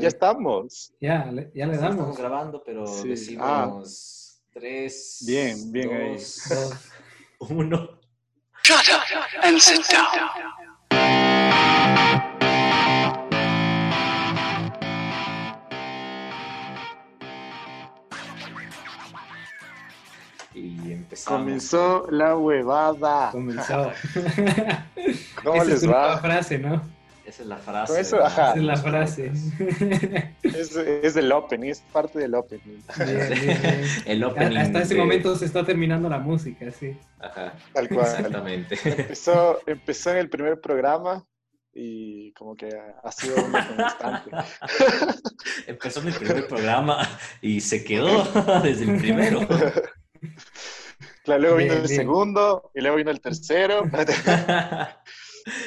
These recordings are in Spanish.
ya estamos. Ya, le- ya le Sí, Estamos damos. grabando, pero Sí. decimos tres, Bien, bien ahí. dos, Dos. uno. Shut up and sit down. Y empezamos. Comenzó la huevada. Comenzó. ¿Cómo Esa es les nueva va? frase, ¿no? Esa es la frase. Con eso, ajá. Esa es la frase. Es, es el opening, es parte del opening. Bien, bien, bien. El opening. Hasta ese de- momento se está terminando la música, sí. Ajá, Tal cual. exactamente. Empezó, empezó en el primer programa y como que ha sido una constante. Empezó mi primer programa y se quedó desde el primero. Claro, luego vino el bien. segundo y luego vino el tercero.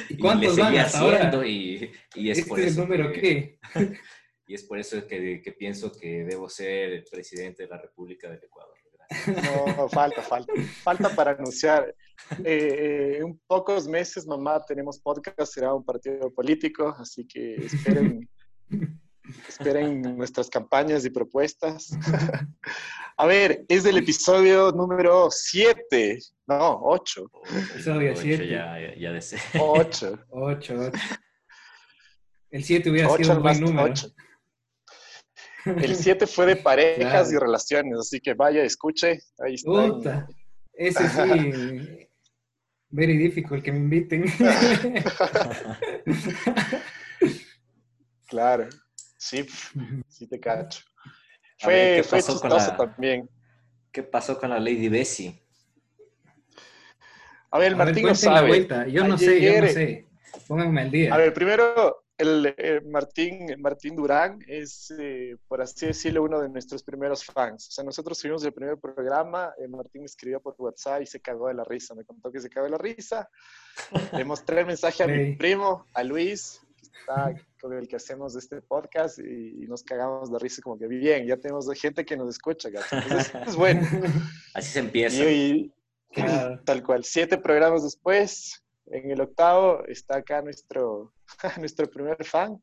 ¿Y Y cuántos le van hasta ahora? y, y es por ¿Este es eso el número que- qué? Y es por eso que, que pienso que debo ser el presidente de la República del Ecuador. Gracias. No, falta, falta. Falta para anunciar. Eh, eh, en pocos meses, mamá, tenemos podcast, será un partido político, así que esperen, esperen nuestras campañas y propuestas. A ver, es del episodio número 7, no, 8. Episodio Ocho, siete. Ya, ya, ya deseo. 8. Ocho, ocho. El 7 hubiera 8 sido un más buen número. 8. El 7 fue de parejas Claro. y relaciones, así que vaya, escuche. Ahí está. Puta. Ese sí. Very difficult que me inviten. Claro. Sí, sí te cacho. A ver, Fue, ¿qué fue pasó con chistoso la- también. ¿Qué pasó con la Lady Bessie? A ver, el Martín no sabe. vuelta. Yo no sé, yo no sé. Pónganme al día. A ver, primero, el, eh, Martín, Martín Durán es, eh, por así decirlo, uno de nuestros primeros fans. O sea, nosotros subimos el primer programa, eh, Martín me escribió por WhatsApp y se cagó de la risa. Me contó que se cagó de la risa. Le mostré el mensaje a mi primo, a Luis, está con el que hacemos este podcast y, y nos cagamos de risa como que bien, ya tenemos gente que nos escucha, gacho. Entonces, es bueno. Así se empieza. Y, y- tal cual, siete programas después, en el octavo, está acá nuestro, nuestro primer fan.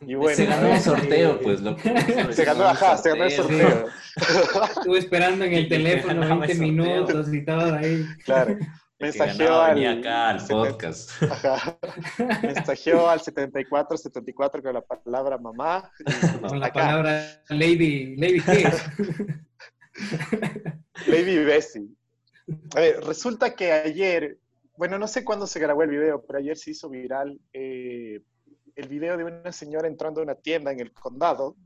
Y bueno, se ganó el sorteo, pues, loco. Se ganó, ajá, se ganó el sorteo. Estuve esperando en el teléfono Ganaba 20 el sorteo. minutos y todo ahí. Claro. Mensajeó al, acá al 70 podcast. ajá. Mensajeó al 74, 74 con la palabra mamá. Con la acá, palabra Lady. ¿Lady qué? Lady Bessie. A ver, resulta que ayer, bueno, no sé cuándo se grabó el video, pero ayer se hizo viral eh, el video de una señora entrando a una tienda en el condado,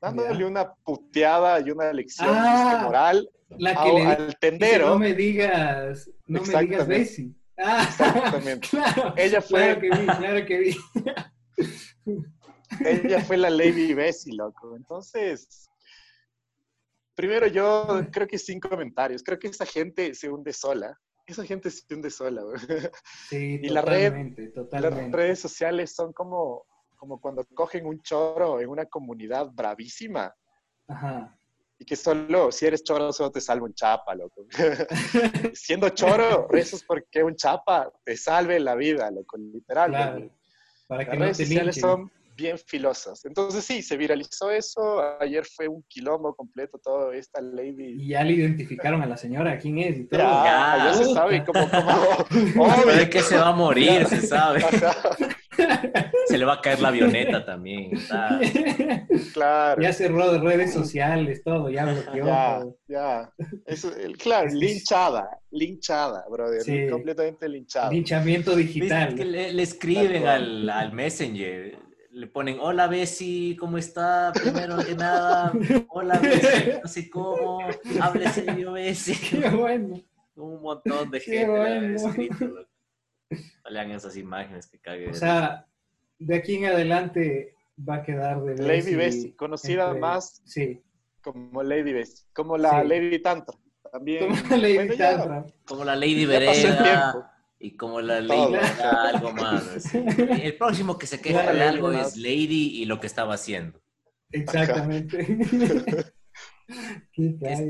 dándole Ya. una puteada y una lección Ah, moral La a- que le al tendero. no me digas, no me digas. Bessie. Ah, Exactamente. claro. Ella fue- Claro que vi, claro que vi. Ella fue la Lady Bessie, loco. Entonces, primero yo creo que sin comentarios. Creo que esa gente se hunde sola. Esa gente se hunde sola. güey. Sí, Y la red- totalmente, Las totalmente. redes sociales son como, como cuando cogen un choro en una comunidad bravísima Ajá. y que solo, si eres choro, solo te salva un chapa, loco. Siendo choro, rezas porque un chapa te salve la vida, loco, literal. Claro. Para que Las no redes te sociales son bien filosas. Entonces sí, se viralizó eso. Ayer fue un quilombo completo todo esta lady. Y ya le identificaron a la señora, quién es y todo. Ya, Ya, ya se sabe cómo, cómo, Sabe obvio. que se va a morir, se sabe. Ajá, Se le va a caer la avioneta también. está- claro. ya cerró de redes sociales, todo, ya bloqueó. Ya, todo. ya. Eso, el- claro, linchada, linchada, brother. Sí. Completamente linchada. Linchamiento digital. ¿Viste que le, le escriben al, al Messenger? Le ponen, hola Bessie, ¿cómo está? Primero que nada, hola Bessie, no sé cómo, hable serio Bessie. Qué bueno. Un montón de Qué gente han bueno. escrito. Hagan esas imágenes que cague. O sea, de aquí en adelante va a quedar de Lady Bessie, conocida entre- más Sí, como Lady Bessie, como la Sí. Lady Tantra. También. como Lady Bueno, ya, Tantra. como la Lady Vereda y como la. Lady algo más. así. El próximo que se queja de algo es. Lady y lo que estaba haciendo. Exactamente. Es-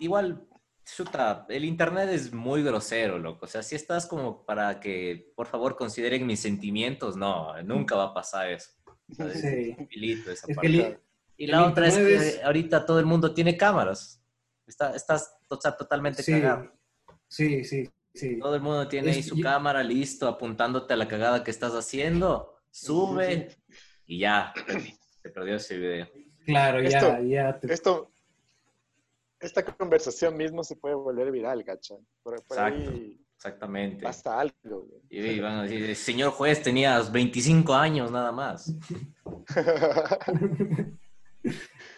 igual, chuta, el internet es muy grosero, loco. O sea, si estás como para que, por favor, consideren mis sentimientos, no, nunca va a pasar eso. ¿sabes? Sí. Filito esa Es parte. el- Y la otra es que internet es- ahorita todo el mundo tiene cámaras. Está, estás to- está totalmente sí, cagado. sí, sí, sí. Todo el mundo tiene ahí Es- su y- cámara listo, apuntándote a la cagada que estás haciendo. Sube y ya. Se perdió ese video. Claro, ya, Esto- ya. te- Esto, esta conversación mismo se puede volver viral, gacha. Por, por Exacto. ahí Exactamente. pasa algo. güey. Y van a decir, señor juez, tenías 25 años nada más.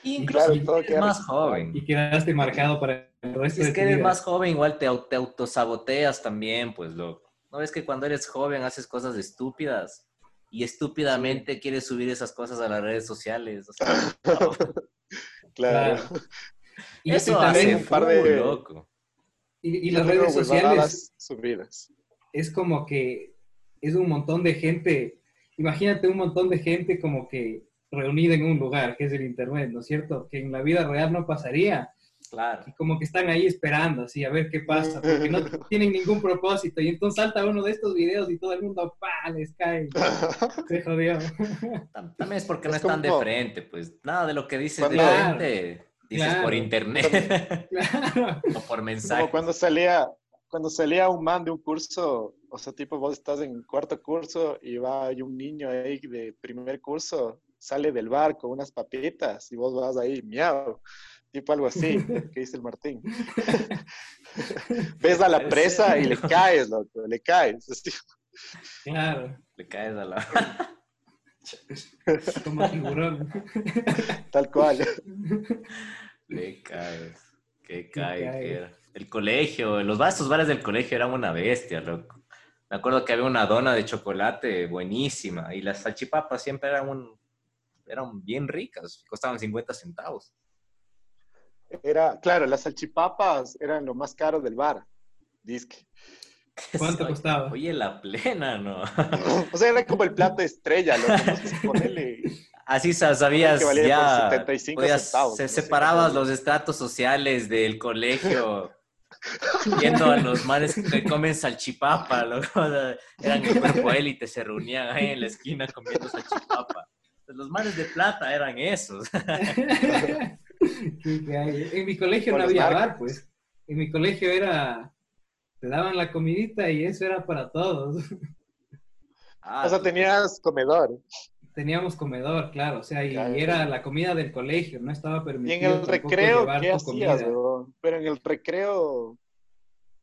Incluso claro, todo eres queda más joven. Y quedaste marcado para el resto Es de que eres vida. más joven, igual te, au- te autosaboteas también, pues, loco. ¿No ves que cuando eres joven haces cosas estúpidas? Y estúpidamente quieres subir esas cosas a las redes sociales. O sea, no. Claro. Y, Eso y también- hace un par de- loco. y- y las redes sociales subidas. es como que es un montón de gente. Imagínate un montón de gente como que reunida en un lugar, que es el Internet, ¿no es cierto? Que en la vida real no pasaría. Claro. Y como que están ahí esperando, así, a ver qué pasa, porque no tienen ningún propósito. Y entonces salta uno de estos videos y todo el mundo, ¡pa! les cae. Se jodió. Tam- También es porque no Es están de como- frente, pues. Nada de lo que dices de frente, dices Claro. por internet Claro. o por Como mensaje. cuando salía, cuando salía un man de un curso, o sea, tipo vos estás en cuarto curso y va hay un niño ahí de primer curso, sale del bar con unas papitas y vos vas ahí, miau, tipo algo así, que dice el Martín. Ves a la presa y le caes, loco, le caes. Claro, Le caes a la... como tiburón. tal cual. Le caes. Qué cae. cae, que era. El colegio, los estos bares del colegio eran una bestia, loco. Me acuerdo que había una dona de chocolate buenísima y las salchipapas siempre eran un, eran bien ricas, costaban 50 centavos. Era, claro, las salchipapas eran lo más caro del bar, disque. ¿Cuánto costaba? Oye, la plena, ¿no? O sea, era como el plato estrella, ponerle... Así sa- sabías Que valía ya, por 75 podías- centavos, se no separabas los estratos sociales del colegio, viendo a los manes que comen salchipapa, loco, o sea, eran el cuerpo élite, se reunían ahí en la esquina comiendo salchipapa. Pues Los manes de plata eran esos. En mi colegio Por no había narcos. bar, pues. En mi colegio era, te daban la comidita y eso era para todos. Ah, O sea, tenías comedor. Teníamos comedor, claro, o sea, y Claro. era la comida del colegio, no estaba Y permitido en el recreo, llevar ¿qué tu hacías, comida. weón? Pero en el recreo,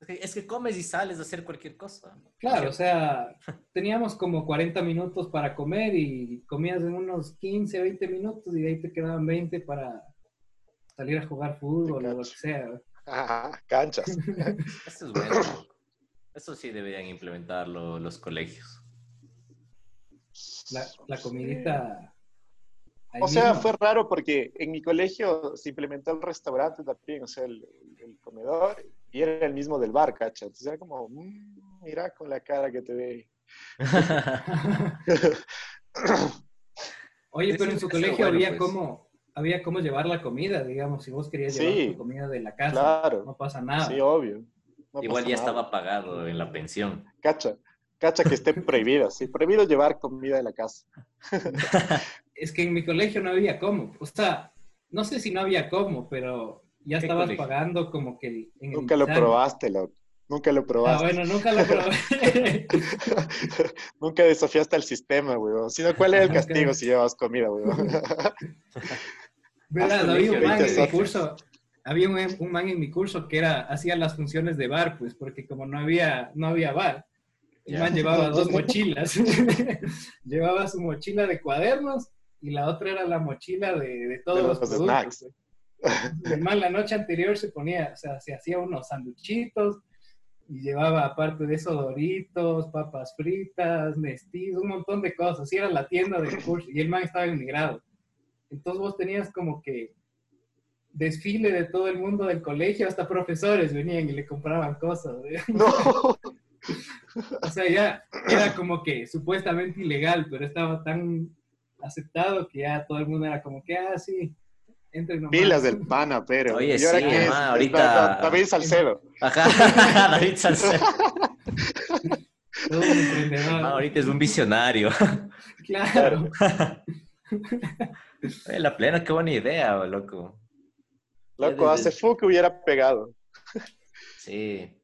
Es que, es que comes y sales a hacer cualquier cosa. Claro, o sea, teníamos como 40 minutos para comer y comías en unos 15, 20 minutos y de ahí te quedaban 20 para salir a jugar fútbol o lo que sea. Ajá, canchas. Eso es bueno. Eso sí deberían implementarlo los colegios. La, la comidita. O sea, mismo. fue raro porque en mi colegio se implementó el restaurante también, o sea, el, el comedor, y era el mismo del bar, cacha. Entonces era como, "Mm, mira con la cara que te ve. Oye, pero en su colegio bueno, había pues. cómo había cómo llevar la comida, digamos, si vos querías llevar tu comida de la casa, claro. no pasa nada. Sí, obvio. No Igual ya nada. estaba pagado en la pensión. Cacha, cacha que esté prohibido, sí, prohibido llevar comida de la casa. Es que en mi colegio no había cómo. O sea, no sé si no había cómo, pero ya ¿Qué estabas colegio? pagando como que en el Nunca lo probaste, loco. Nunca lo Ah, probaste. bueno, nunca lo probé. Nunca desafiaste al sistema, weón. Sino, ¿cuál era el castigo si llevabas comida, weón? Hasta había un man en mi curso, había un, un man en mi curso que era, hacía las funciones de bar, pues, porque como no había, no había bar, el Ya. man llevaba dos mochilas. llevaba su mochila de cuadernos y la otra era la mochila de, de todos De los, los productos. snacks. pues. El man la noche anterior se ponía, o sea, se hacía unos sanduchitos y llevaba aparte de eso doritos, papas fritas, nestis, un montón de cosas. Y era la tienda del curso y el man estaba en mi grado. Entonces vos tenías como que desfile de todo el mundo del colegio, hasta profesores venían y le compraban cosas. ¿eh? No. O sea, ya era como que supuestamente ilegal, pero estaba tan aceptado que ya todo el mundo era como que, ah, sí. Pilas del pana, pero. Oye, ¿Y ahora sí, Es ahorita- Da- Da- David Salcedo. Ajá, David Salcedo. Todo un emprendedor. Ah, ahorita es un visionario. Claro. Oye, la plena, qué buena idea, loco. Loco, hace fu que hubiera pegado. Sí,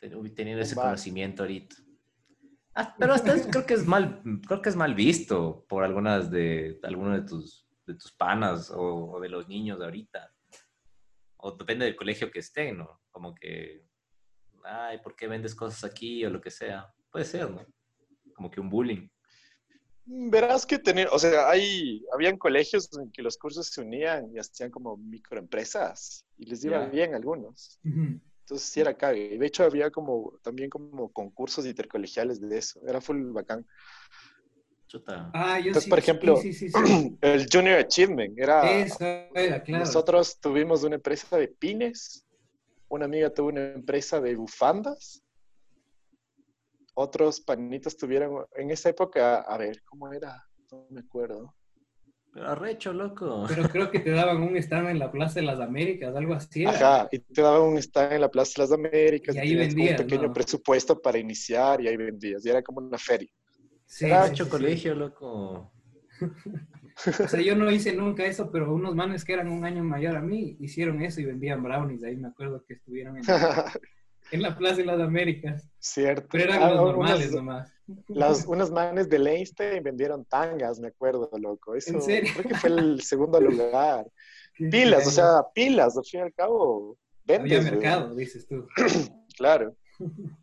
ten- teniendo ese conocimiento ahorita. Ah, pero hasta es- creo que es mal, creo que es mal visto por algunas de algunos de tus de tus panas o, o de los niños de ahorita. O depende del colegio que estén, ¿no? Como que, ay, ¿por qué vendes cosas aquí o lo que sea? Puede ser, ¿no? Como que un bullying. Verás que tener, o sea, hay, habían colegios en que los cursos se unían y hacían como microempresas y les iba Ya. bien algunos. Entonces sí era cague. De hecho había como también como concursos intercolegiales de eso. Era full bacán. Chuta. Ah, yo Entonces, sí, por ejemplo, sí, sí, sí, sí. El Junior Achievement era... Era, claro. Nosotros tuvimos una empresa de pines, una amiga tuvo una empresa de bufandas, otros panitos tuvieron, en esa época, a ver, ¿cómo era? No me acuerdo. Pero arrecho, loco. Pero creo que te daban un stand en la Plaza de las Américas, algo así. era. Ajá, y te daban un stand en la Plaza de las Américas, Y y ahí como vendías, un pequeño ¿no? presupuesto para iniciar y ahí vendías, y era como una feria. Sí, Era sí, hecho sí, colegio, loco. O sea, yo no hice nunca eso, pero unos manes que eran un año mayor a mí hicieron eso y vendían brownies. Ahí me acuerdo que estuvieron en, en la Plaza de las Américas. Cierto. Pero eran Ah, los normales nomás. Las, unos manes de Leinstein vendieron tangas, me acuerdo, loco. Eso, ¿En serio? Creo que fue el segundo lugar. Pilas, o sea, pilas, al fin y al cabo. Había Vendes, weón. mercado, dices tú. Claro.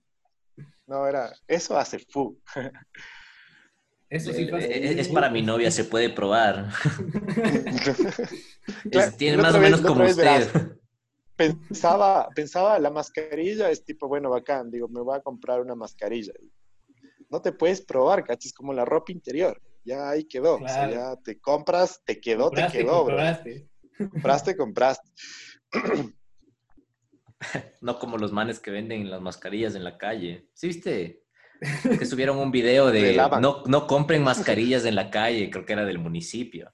No, era, eso hace fu. Eso sí pasa. Eh, Es para mi novia, se puede probar. Claro, Es- tiene más o menos como usted. verás, Pensaba, pensaba, la mascarilla es tipo, bueno, bacán, digo, me voy a comprar una mascarilla. No te puedes probar, ¿cachas? Como la ropa interior. Ya ahí quedó. O sea, Claro. ya te compras, te quedó, Compraste te quedó, bro. compraste. Compraste, compraste. No como los manes que venden las mascarillas en la calle. ¿Sí viste? Que subieron un video de no, no compren mascarillas en la calle, creo que era del municipio.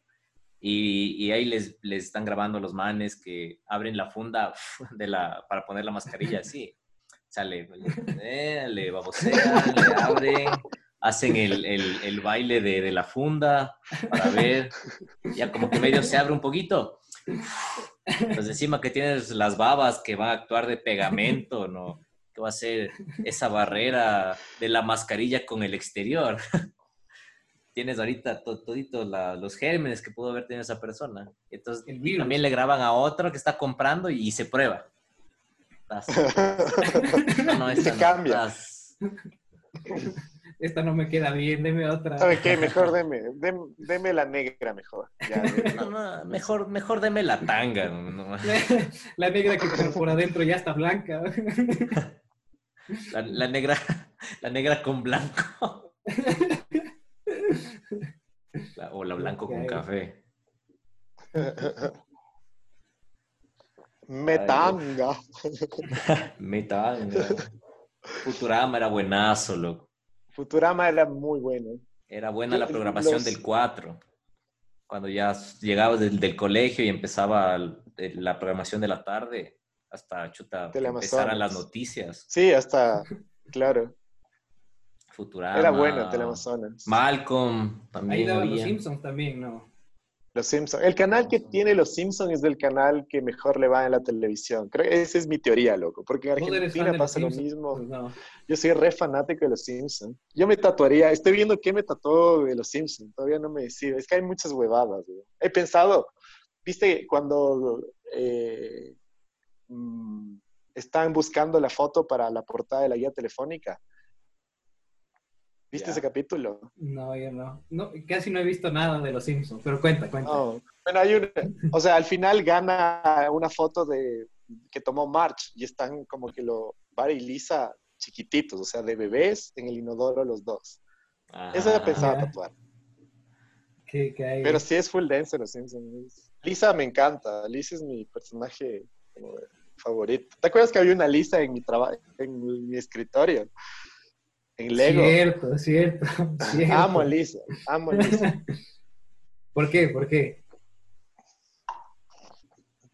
Y, y ahí les, les están grabando los manes que abren la funda de la, para poner la mascarilla así. Sale, eh, le babosean, le abren, hacen el, el- el baile de, de la funda para ver. Ya como que medio se abre un poquito. Pues encima que tienes las babas que van a actuar de pegamento, ¿no? Que va a ser esa barrera de la mascarilla con el exterior. Tienes ahorita to- todito la- los gérmenes que pudo haber tenido esa persona. Entonces, El virus. también le graban a otro que está comprando y, se prueba. No, no, esta se no, cambia. Esta no me queda bien, deme otra. ¿Sabe qué? Mejor deme, dem- deme la negra mejor. Ya, No, no, mejor, mejor deme la tanga. no. La negra que por- por adentro ya está blanca. La, la negra, la negra con blanco. La- o la blanco con café. Metanga. Metanga. Futurama era buenazo, loco. Futurama era muy bueno. Era buena la programación Los- del 4. Cuando ya llegabas del, del colegio y empezaba la programación de la tarde, hasta chuta, empezaran las noticias. Sí, hasta, claro. Futurama. Era bueno Teleamazonas. Malcolm también. Ahí daban los. Simpsons también, ¿no? Los Simpsons. El canal que tiene Los Simpsons es el canal que mejor le va en la televisión. Creo que esa es mi teoría, loco. Porque en ¿Vos eres fan Argentina pasa lo Simpsons? mismo. Pues no. Yo soy re fanático de Los Simpsons. Yo me tatuaría. Estoy viendo qué me tatuó de Los Simpsons. Todavía no me decido. Es que hay muchas huevadas. güey. He pensado, viste, cuando eh, mm, están buscando la foto para la portada de la guía telefónica. ¿Viste ese capítulo? No, yo no. no. Casi no he visto nada de los Simpsons, pero cuenta, cuenta. No. Bueno, hay una, o sea, al final gana una foto de que tomó March y están como que lo Barry y Lisa chiquititos, o sea, de bebés en el inodoro los dos. Eso ya pensaba tatuar. Que, que hay... Pero sí es full dance en los Simpsons. Lisa me encanta. Lisa es mi personaje como favorito. ¿Te acuerdas que había una Lisa en mi trabajo, en mi escritorio? En Lego. Cierto, cierto, cierto. Amo a Lisa, amo a Lisa. ¿Por qué? ¿Por qué?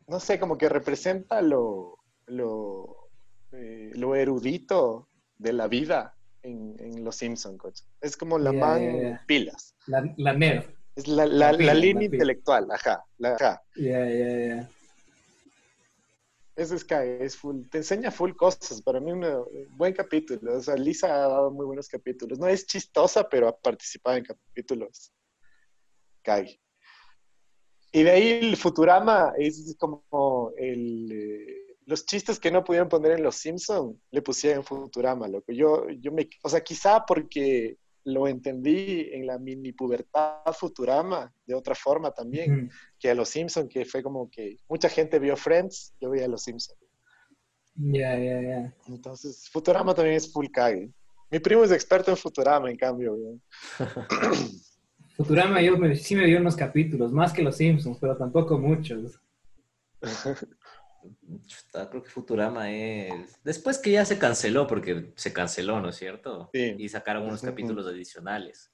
no sé, como que representa lo, lo, eh, lo erudito de la vida. en, en Los Simpsons, coche. Es como la man ya. pilas. La, la nerd. Es la, la, La línea intelectual, ajá, ajá. Ya, ya, ya. Es que es full, te enseña full cosas. Para mí, un buen capítulo. O sea, Lisa ha dado muy buenos capítulos. No es chistosa, pero ha participado en capítulos. Cague. Y de ahí el Futurama es como el, eh, los chistes que no pudieron poner en Los Simpson le pusieron en Futurama, loco. Yo, yo me, o sea, quizá porque lo entendí en la mini pubertad Futurama de otra forma también que a Los Simpson, que fue como que mucha gente vio Friends, yo veía Los Simpson. Ya, ya, ya. Entonces, Futurama también es full cague. Mi primo es experto en Futurama, en cambio. Futurama yo me- sí me dio unos capítulos, más que los Simpsons, pero tampoco muchos. Chuta, creo que Futurama es. Después que ya se canceló, porque se canceló, ¿no es cierto? Sí. Y sacaron unos capítulos adicionales.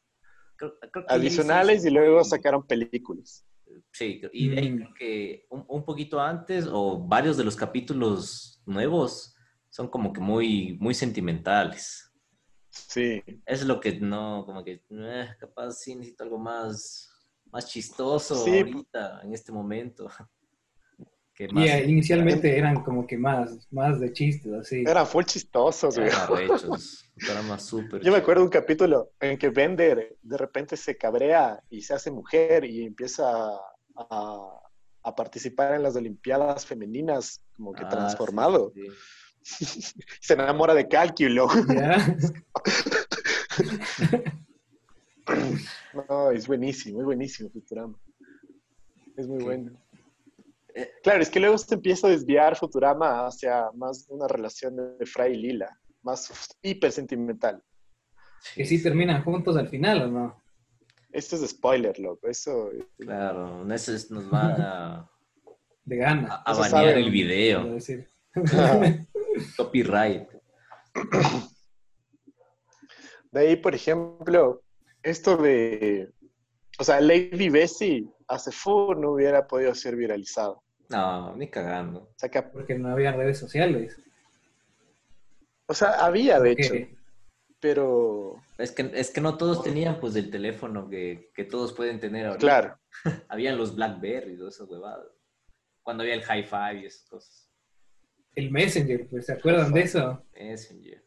Creo- creo que ahí Adicionales y luego sacaron películas. Sí, y de ahí Mm. creo que un, un poquito antes, o varios de los capítulos nuevos, son como que muy, muy sentimentales. Sí. Es lo que no, como que, eh, capaz sí necesito algo más, más chistoso Sí. ahorita, en este momento. Que más Y inicialmente eran como que más, más de chistes, así. Eran full chistosos, güey. eran súper Yo me acuerdo de un capítulo en que Bender de repente se cabrea y se hace mujer y empieza a, a participar en las Olimpiadas femeninas, como que Ah, transformado. sí, sí. Se enamora de cálculo. ¿Ya? No, es buenísimo, es buenísimo Futurama. Es muy bueno. Eh, Claro, es que luego se empieza a desviar Futurama hacia más una relación de Fry y Lila, más hiper sentimental. Que sí terminan juntos al final, ¿o no? Esto es spoiler, loco. Eso. Claro, eso es- nos va a, De gana. a- a Eso banear sabe. el video. decir. Copyright. De ahí, por ejemplo, esto de. O sea, Lady Bessie hace full no hubiera podido ser viralizado. No, ni cagando. O sea, que- Porque no había redes sociales. o sea había, de hecho, pero. Es que, es que no todos tenían pues el teléfono que, que todos pueden tener ahorita. Claro. Habían los Blackberry y todas esas huevadas. Cuando había el Hi-Fi y esas cosas. El Messenger, pues, ¿se acuerdan de eso? Messenger.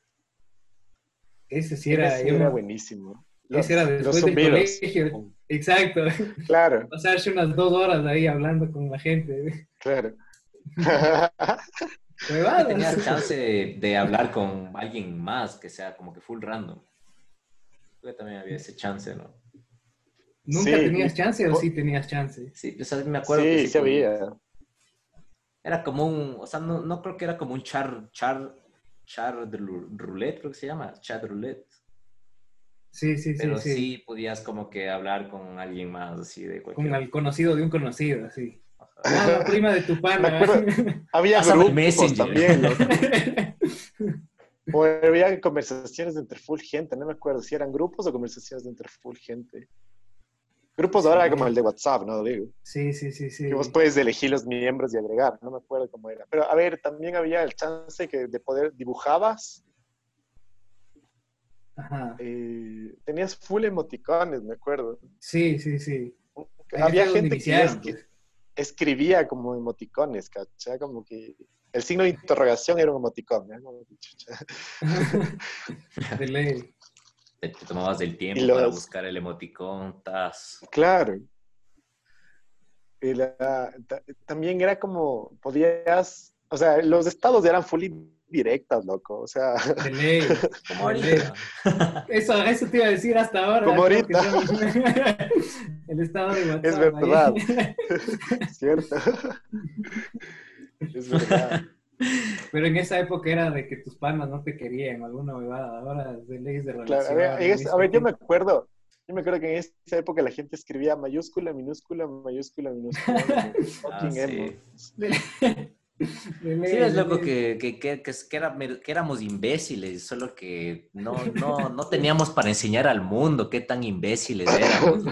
Ese sí era, ese era me- buenísimo. ese era después del colegio. Exacto. Claro, Pasarse unas dos horas ahí hablando con la gente. Claro. Huevadas. Tenías chance de, de hablar con alguien más que sea como que full random. Yo también había ese chance, ¿no? ¿Nunca Sí. tenías chance o sí tenías chance? Sí, o sea, me acuerdo sí, que sí podía. había. Era como un, o sea, no, no creo que era como un char, char, char de roulette, creo que se llama, chat roulette. Sí, sí, sí, Pero sí. sí. podías como que hablar con alguien más así de cualquier... Con el conocido de un conocido, así. Ah, la prima de tu pana. Me acuerdo. Había grupos Messenger. también, loco. O había conversaciones entre full gente, no me acuerdo si eran grupos o conversaciones entre full gente. Grupos ahora Sí. como el de WhatsApp, ¿no? Digo. sí, sí, sí, sí. Que vos puedes elegir los miembros y agregar, no me acuerdo cómo era. Pero a ver, también había el chance que de poder dibujabas, Ajá. eh, tenías full emoticones, me acuerdo. Sí, sí, sí. Había gente que escribía como emoticones, ¿cachai? Como que el signo de interrogación era un emoticón, ¿no? Como que, chucha. De ley. Te, te tomabas el tiempo los- para buscar el emoticón, tas. Claro. Y la- ta- también era como, podías, o sea, los estados eran full directas, loco. O sea, De ley. Como ahorita. Eso, eso te iba a decir hasta ahora. Como ahorita. El estado de WhatsApp. Es ahí. verdad. ¿cierto? es verdad. Pero en esa época era de que tus panas no te querían, alguna huevada. Ahora es de leyes de Claro, relación. a, ver, a ver, yo me acuerdo, yo me acuerdo que en esa época la gente escribía mayúscula, minúscula, mayúscula, minúscula. Fucking Ah, emo. Sí, es loco que, que, que, que, que era- que éramos imbéciles, solo que no, no, no teníamos para enseñar al mundo qué tan imbéciles éramos.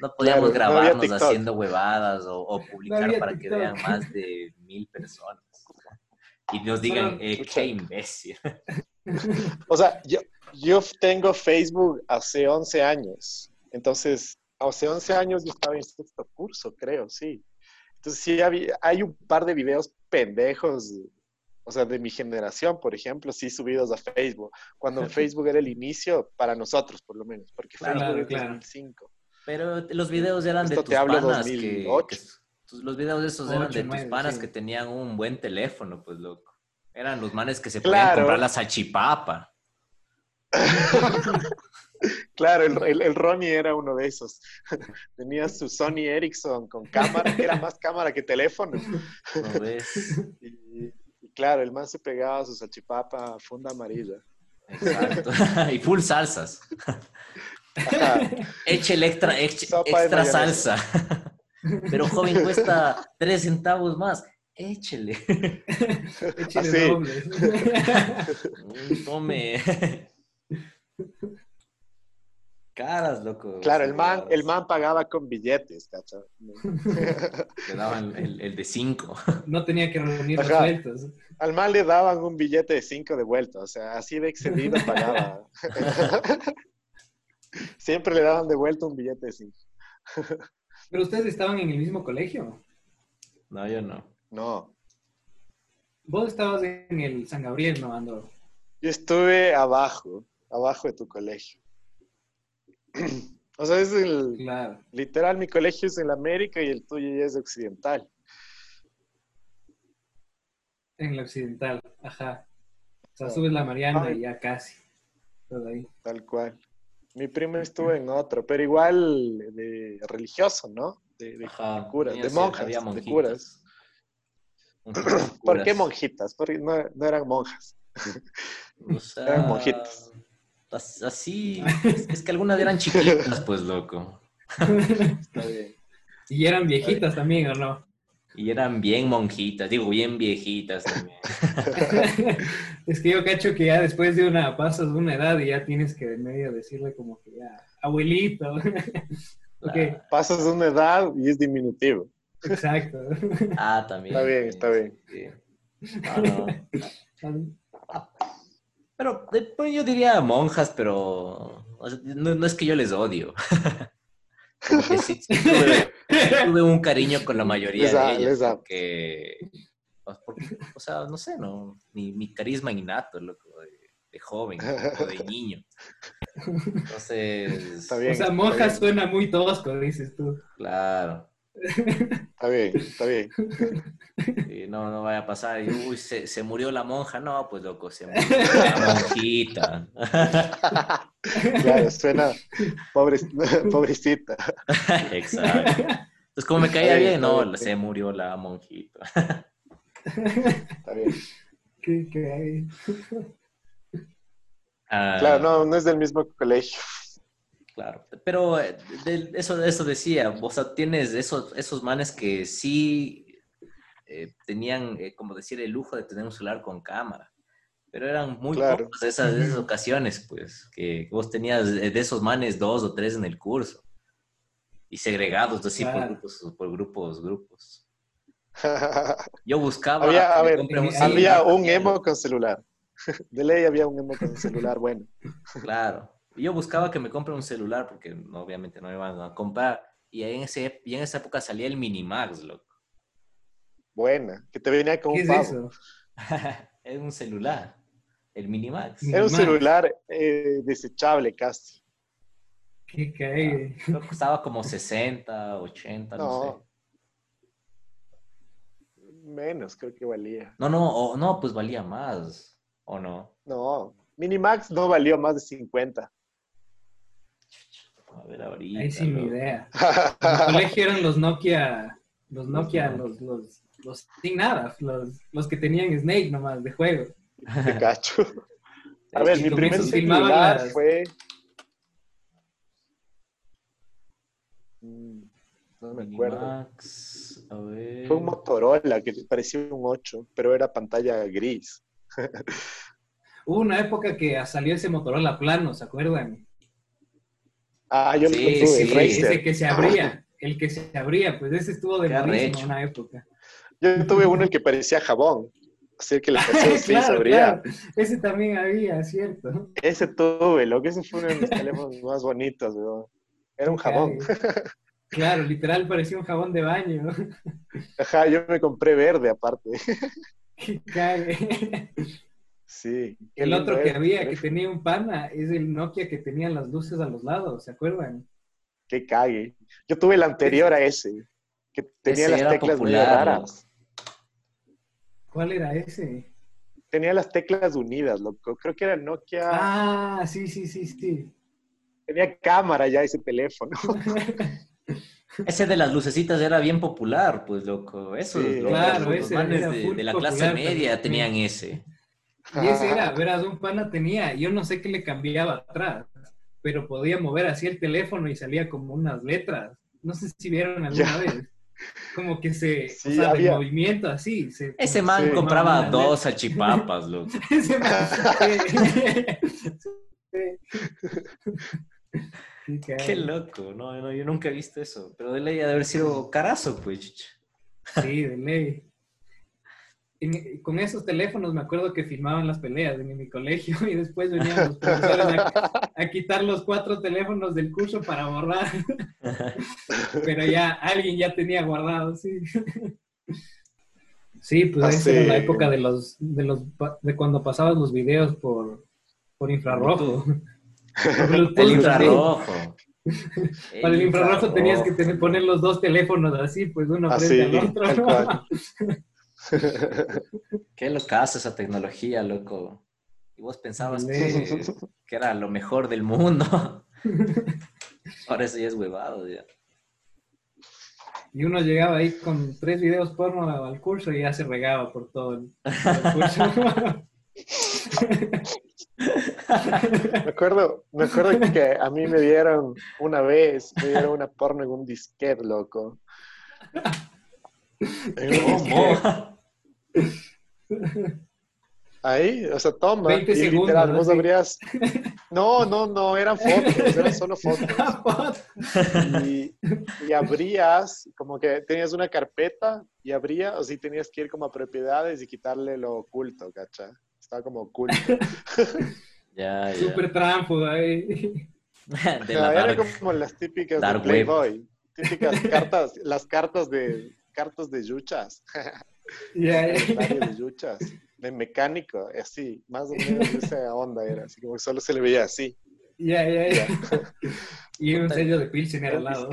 No podíamos Claro, grabarnos haciendo huevadas o, o publicar para que vean más de mil personas. Y nos digan, eh, qué imbécil. O sea, yo, yo tengo Facebook hace 11 años. Entonces, hace 11 años yo estaba en sexto curso, creo, sí. Entonces, sí, había- hay un par de videos pendejos, o sea, de mi generación, por ejemplo, sí subidos a Facebook. Cuando Facebook era el inicio, para nosotros, por lo menos, porque Claro, Facebook claro. 2005. Pero los videos eran de Esto tus te hablo panas que, 2008. que- tus- los videos esos eran de tus nueve, panas sí. que tenían un buen teléfono, pues loco. Eran los manes que se podían Claro. comprar la salchipapa. Claro, el, el- el Ronnie era uno de esos. Tenía su Sony Ericsson con cámara, que era más cámara que teléfono. ¿no ves? Y, y claro, el man se pegaba a su salchipapa funda amarilla. Exacto. y full salsas. Ajá. Échele extra, eche- extra mayonesa. salsa. Pero joven, cuesta tres centavos más. Échele. Así. doble. Mm, Tome. Caras, loco. Claro, el man, caras. el man pagaba con billetes, ¿cacha? Te daban el, el de cinco. No tenía que reunir los Ajá. sueltos. Al man le daban un billete de cinco de vuelta, o sea, así de excedido pagaba. Siempre le daban de vuelta un billete de cinco. Pero ustedes estaban en el mismo colegio. No, yo no. No, Vos estabas en el San Gabriel, ¿no, Ando? yo estuve abajo, abajo de tu colegio. O sea, es el, Claro. literal, mi colegio es en la América y el tuyo ya es occidental. En la occidental, ajá. O sea, subes la Mariana Ay. y ya casi. Todo ahí. Tal cual. Mi primo estuvo en otro, pero igual de religioso, ¿no? De, de Ajá, curas, de monjas, había de curas. ¿Por qué monjitas? Porque no, no eran monjas. O sea, Eran monjitas. As- Así, es, es que algunas eran chiquitas, pues, loco. Está bien. Y eran viejitas también, ¿o no? Y eran bien monjitas, digo, bien viejitas también. es que yo cacho que ya después de una, pasas de una edad y ya tienes que de medio decirle como que ya, abuelito. ok, Claro. Pasas de una edad y es diminutivo. exacto. Ah, también. Está bien, está bien. Sí. No, no. Pero pues, yo diría monjas, pero o sea, no, no es que yo les odio. Sí, sí tuve, tuve un cariño con la mayoría Les de ellas. les da. Porque, pues, porque, o sea, no sé, no, mi, mi carisma innato, loco, de, de joven o de niño. Entonces, Está bien. o sea, está monja bien. suena muy tosco, dices tú. claro. Está bien, está bien. No, no vaya a pasar. y, uy, se, se murió la monja. No, pues loco, se murió la monjita. Claro, suena pobre, pobrecita. Exacto. Entonces, como me caía bien, no, bien. se murió la monjita. Está bien. ¿Qué, qué hay? Ah, Claro, no, no es del mismo colegio. Claro, pero eh, de- eso, eso decía, o sea, tienes esos, esos manes que sí eh, tenían, eh, como decir, el lujo de tener un celular con cámara, pero eran muy Claro. pocas esas, esas ocasiones, pues, que vos tenías de esos manes dos o tres en el curso, y segregados así por grupos, por grupos, grupos. Yo buscaba... había, a ver, un emo con celular. De ley había un emo con celular bueno. Claro. Y Yo buscaba que me compre un celular porque no, obviamente no me iban a comprar. Y en, ese, y en esa época salía el Minimax, loco. Buena, que te venía con ¿Qué un es pavo. eso? Era un celular. El Minimax. Mi- Era un celular eh, desechable casi. ¿Qué cae? Creo que costaba como 60, 80, no, No. sé. Menos, creo que valía. No, no, o- no, pues valía más. ¿O no? No, Minimax no valió más de 50. A ver, ahorita. Ahí sin loco. idea. En el colegio eran los Nokia, los Nokia, los, los, los sin nada, los, los que tenían Snake nomás de juego. Te cacho. A ver, mi primer celular las- fue. Mm, No me acuerdo. Minimax, a ver. Fue un Motorola que parecía un 8, pero era pantalla gris. Hubo una época que salió ese Motorola plano, ¿se acuerdan? Ah, yo Sí, lo tuve, sí. Ese que se abría, el que se abría, pues ese estuvo de en una época. Yo tuve uno el que parecía jabón. Así que le así, se claro, abría. claro. Ese también había, ¿cierto? Ese tuve, lo que ese fue uno de mis teléfonos más bonitos, weón. Era un jabón. Claro, literal parecía un jabón de baño. Ajá, yo me compré verde aparte. Qué cague. Sí. El otro que había, que tenía un pana, es el Nokia que tenía las luces a los lados, ¿se acuerdan? Qué cague. Yo tuve el anterior a ese, que tenía Ese las teclas muy raras. ¿Cuál era ese? Tenía las teclas unidas, loco. Creo que era Nokia. Ah, sí, sí, sí, sí. Tenía cámara ya ese teléfono. Ese de las lucecitas era bien popular, pues, loco. Eso, Sí, los, claro, los ese manes era de, la clase media también. tenían ese. Y ese era, verás, un pana tenía, yo no sé qué le cambiaba atrás, pero podía mover así el teléfono y salía como unas letras. No sé si vieron alguna Ya. vez. Como que se, Sí, o sea, había. de movimiento así. Se, Ese man Sí. compraba dos salchipapas, loco. Ese man- Sí, Qué loco, no, no, yo nunca he visto eso. Pero de ley ha de haber sido carazo, pues. Sí, de ley. En- con esos teléfonos me acuerdo que filmaban las peleas en mi colegio y después venían los profesores a, a quitar los cuatro teléfonos del curso para borrar. Pero ya alguien ya tenía guardado, sí. Sí, pues esa era la época de los, de los de cuando pasabas los videos por, por infrarrojo. Por Bluetooth, El sí. infrarrojo. Para el infrarrojo tenías que tener- poner los dos teléfonos así, pues uno Así, frente al otro. Qué locazo esa tecnología, loco. Y vos pensabas que, que era lo mejor del mundo. Ahora eso ya es huevado, ya. Y uno llegaba ahí con tres videos porno al curso y ya se regaba por todo el, el curso. Me acuerdo, me acuerdo que a mí me dieron una vez, me dieron una porno en un disquete, loco. Ahí, o sea, toma. 20 y segundos, literal, ¿no? vos abrías. No, no, no, eran fotos, eran solo fotos. Y, y abrías, como que tenías una carpeta y abría, o si tenías que ir como a propiedades y quitarle lo oculto, ¿cacha? Estaba como oculto. Ya, ya. Súper trampo ahí. De la era dark. como las típicas de web. Playboy. Típicas cartas, las cartas de cartas de yuchas. Inventario de yuchas. De mecánico, así, más o menos de esa onda era, así como que solo se le veía así. Ya, ya, ya. Y un sello de Pilsener al El lado.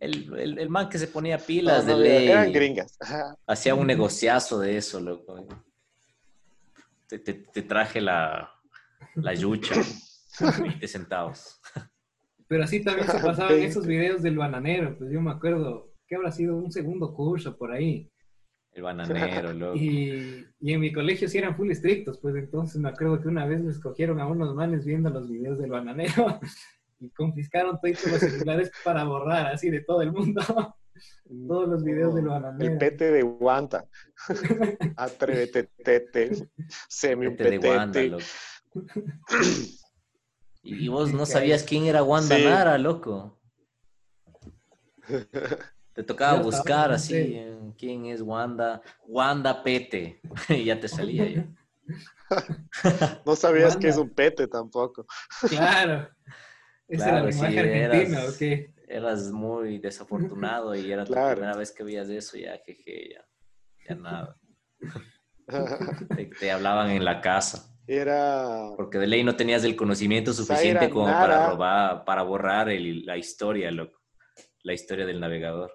El, el, el man que se ponía pilas no, de ley. eran gringas. Ajá. Hacía un negociazo de eso, loco. Te, te- te traje la, la yucha. 20 centavos. Pero así también se pasaban esos videos del bananero. Pues yo me acuerdo que habrá sido un segundo curso por ahí. El bananero, loco. Y, y en mi colegio sí eran full estrictos, pues entonces me acuerdo que una vez les cogieron a unos manes viendo los videos del bananero y confiscaron todos los celulares para borrar así de todo el mundo. Todos los videos del El bananero. pete de guanta. Atrévete, tete. Semi un Vete de Wanda, petete. loco. Y, vos no sabías quién era Wanda Sí. Nara, loco. Te tocaba Yo buscar estaba, así, sí. quién es Wanda, Wanda Pete, y ya te salía ya. No sabías Wanda. que es un pete tampoco. Claro. Ese Claro, era el sí, eras- ¿o qué? Eras muy desafortunado y era tu Claro. primera vez que veías eso, ya, jeje, ya, ya nada. Te, te hablaban en la casa, Era. porque de ley no tenías el conocimiento suficiente como para robar, para borrar el- la historia, loco, la historia del navegador.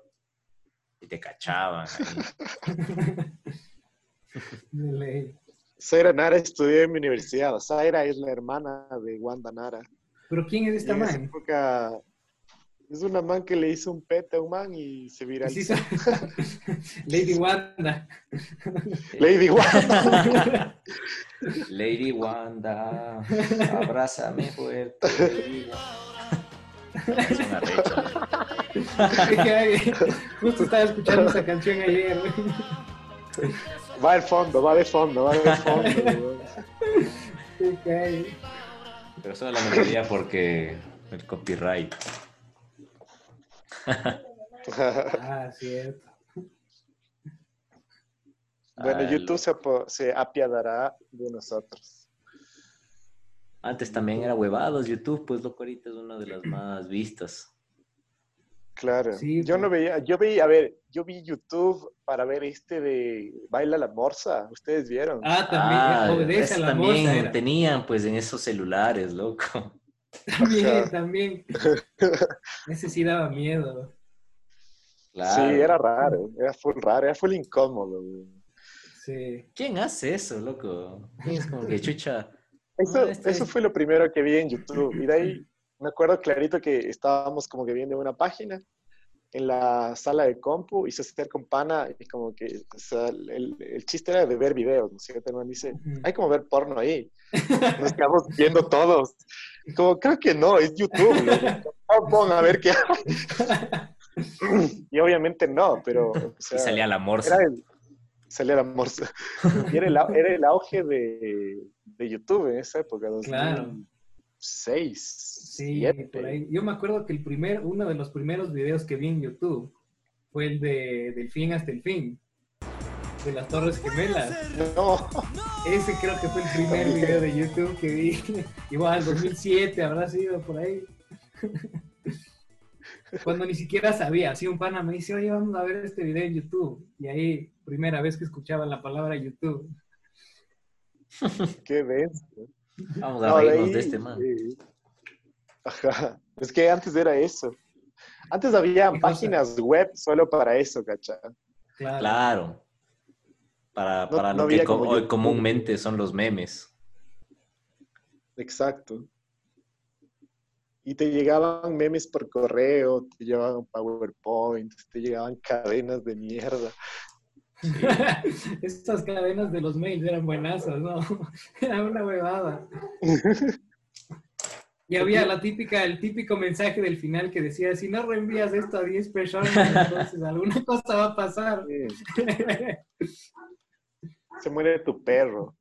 Y te cachaban. Zaira Nara estudió en mi universidad. Zaira es la hermana de Wanda Nara. Pero ¿quién es esta en esa man? época es una man que le hizo un pete a un man y se Sí, viralizó. Lady Wanda. Lady Wanda. Lady Wanda, abrázame fuerte. Es una recha. Justo estaba escuchando esa canción ayer. Va al fondo, va de fondo, va de fondo. Cague. Pero solo la melodía porque el copyright. Ah, cierto. Bueno, Al- YouTube se, se apiadará de nosotros. Antes también era huevados YouTube, pues loco, ahorita es una de las más vistas. Claro. Sí, yo pues. no veía, yo vi, a ver, yo vi YouTube para ver este de Baila la Morsa. ¿Ustedes vieron? Ah, también, Ah, obedece a eso la también morsa. tenían pues en esos celulares, loco. También, Ajá. también. Ese sí daba miedo. Claro. Sí, era raro, era full raro, era full incómodo. güey. Sí. ¿Quién hace eso, loco? ¿Quién es como que chucha? Eso, Ah, este- eso fue lo primero que vi en YouTube. Y de ahí me acuerdo clarito que estábamos como que viendo una página en la sala de compu y se acerca un pana y como que, o sea, el, el chiste era de ver videos, ¿no es cierto? El dice, hay como ver porno ahí. Nos quedamos viendo todos. Y como, creo que no, es YouTube. Ah, pon a ver qué hay. Y obviamente no, pero... o sea, Y salía la morsa. era el, salía la morsa. Y era el, era el auge de, de YouTube en esa época, 2006, Sí, 2007. por ahí. Yo me acuerdo que el primer, uno de los primeros videos que vi en YouTube fue el de Del fin hasta el fin, de las Torres Gemelas. No, Ese creo que fue el primer video de YouTube que vi. Igual, 2007 habrá sido por ahí. Cuando ni siquiera sabía, así un pana me dice, oye, vamos a ver este video en YouTube. Y ahí, primera vez que escuchaba la palabra YouTube. qué denso. Vamos a No, de reírnos ahí, de este man. eh, ajá. Es que antes era eso. Antes había páginas web solo para eso, ¿cachá? Claro. Claro. Para, para no lo que hoy comúnmente son los memes. Exacto. Y te llegaban memes por correo, te llegaban PowerPoint, te llegaban cadenas de mierda. Estas cadenas de los mails eran buenazas, ¿no? Era una huevada. Y había la típica, el típico mensaje del final que decía, si no reenvías esto a 10 personas, entonces alguna cosa va a pasar. Se muere tu perro.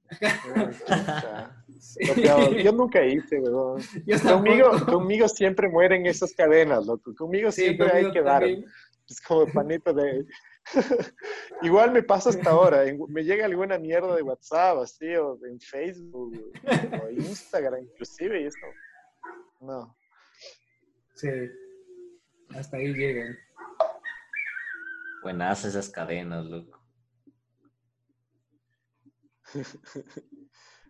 Yo nunca hice, weón. Conmigo, conmigo siempre mueren esas cadenas, loco. Conmigo Sí, siempre hay conmigo que dar. Es como panito de... Igual me pasa hasta ahora. me llega alguna mierda de WhatsApp, así, o en Facebook, o Instagram inclusive, y eso. No. Sí. Hasta ahí llegan. Buenas esas cadenas, loco.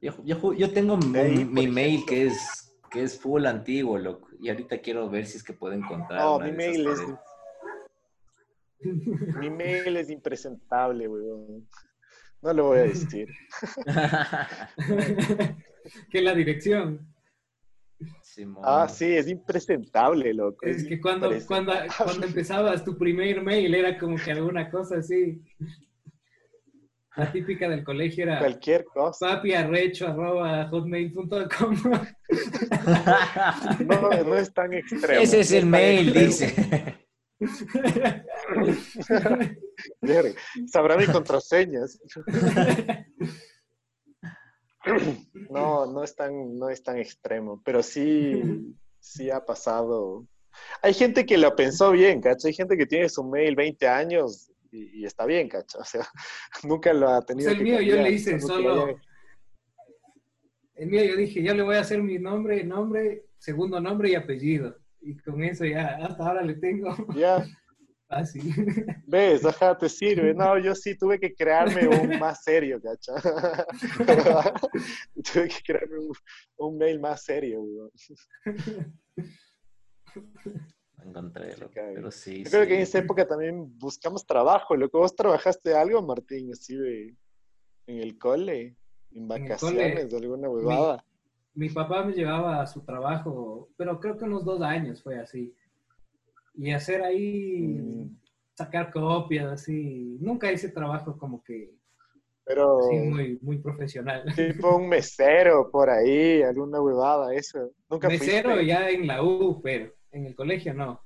Yo, yo yo tengo mi, mail que es, que es full antiguo, loco. Y ahorita quiero ver si es que puedo encontrar. No, una mi de esas mail es... Mi mail es impresentable, weón. No lo voy a decir. que la dirección. Simón. Ah, sí, es impresentable, loco. Es que cuando, cuando, cuando empezabas tu primer mail era como que alguna cosa así. La típica del colegio era Cualquier cosa. No, no es tan extremo. Ese es el mail, extremo. dice. Sabrá mi contraseñas. No, no es tan, no es tan extremo, pero sí, sí ha pasado. Hay gente que lo pensó bien, ¿cacha? Hay gente que tiene su mail 20 años y, y está bien, ¿cacha? O sea, nunca lo ha tenido Pues el que mío yo le hice solo que solo- haya- El mío yo dije, yo le voy a hacer mi nombre, nombre, segundo nombre y apellido. Y con eso ya, hasta ahora le tengo Ya, fácil. ves, ajá, te sirve. No, yo sí tuve que crearme un más serio, ¿cacha? tuve que crearme un, un mail más serio, weón. Encontré, loco. Pero sí. Yo creo sí. que en esa época también buscamos trabajo. Lo que vos trabajaste algo, Martín, así de en el cole, en vacaciones, alguna huevada. Mi papá me llevaba a su trabajo, pero creo que unos dos años fue así. Y hacer ahí, Mm. sacar copias, así. Nunca hice trabajo como que Pero sí, muy, muy profesional. tipo un mesero por ahí, alguna huevada, eso. Nunca Mesero fuiste. ya en la U, pero en el colegio no.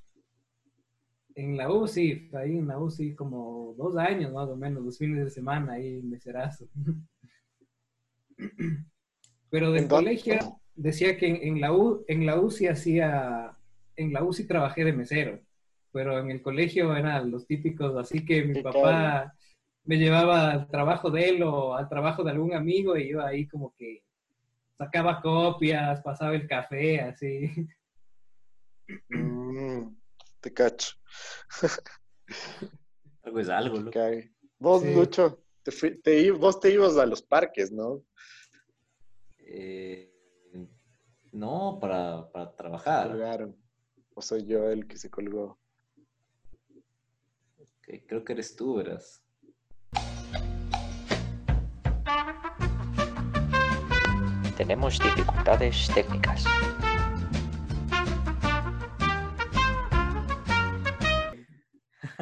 En la U sí, ahí en la U sí, como dos años más o menos, los fines de semana ahí meserazo. Pero del colegio decía que en, en la U, en la U sí hacía, en la U sí trabajé de mesero, pero en el colegio eran los típicos, así que mi papá me llevaba al trabajo de él o al trabajo de algún amigo y iba ahí como que sacaba copias, pasaba el café, así. Mm, te cacho. Algo es algo. Cague. Vos, Sí. Lucho, te fui- te vos te ibas a los parques, ¿no? Eh, no, para, para trabajar. Colgaron. O soy yo el que se colgó. Que creo que eres tú, verás. Tenemos dificultades técnicas.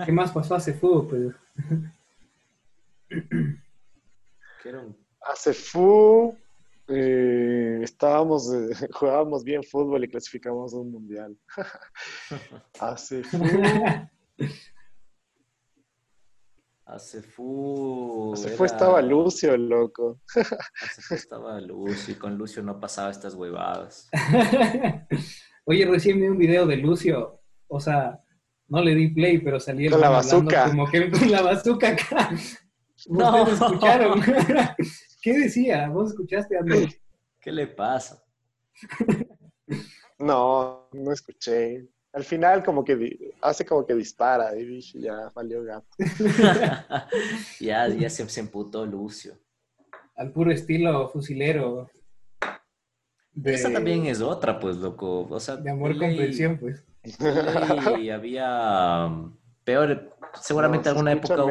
¿Qué más pasó hace fútbol? Que era un- Hace fu, eh, estábamos, eh, jugábamos bien fútbol y clasificamos a un mundial. Hace fu, Hace fu. hace era- fu estaba Lucio, loco. Hace fu estaba Lucio y con Lucio no pasaba estas huevadas. Oye, recién vi un video de Lucio, o sea, no le di play, pero salí el Con la bazooka. Como que con la bazooka acá. No. ¿Ustedes escucharon? ¿Qué decía? ¿Vos escuchaste, Andrés? ¿Qué le pasa? No, no escuché. Al final como que hace como que dispara y dije, ya valió gato. ya, ya se, se emputó Lucio. Al puro estilo fusilero. De, Esa también es otra, pues, loco. O sea, de amor ley- comprensión, pues. ley había um, peor, seguramente No, se alguna época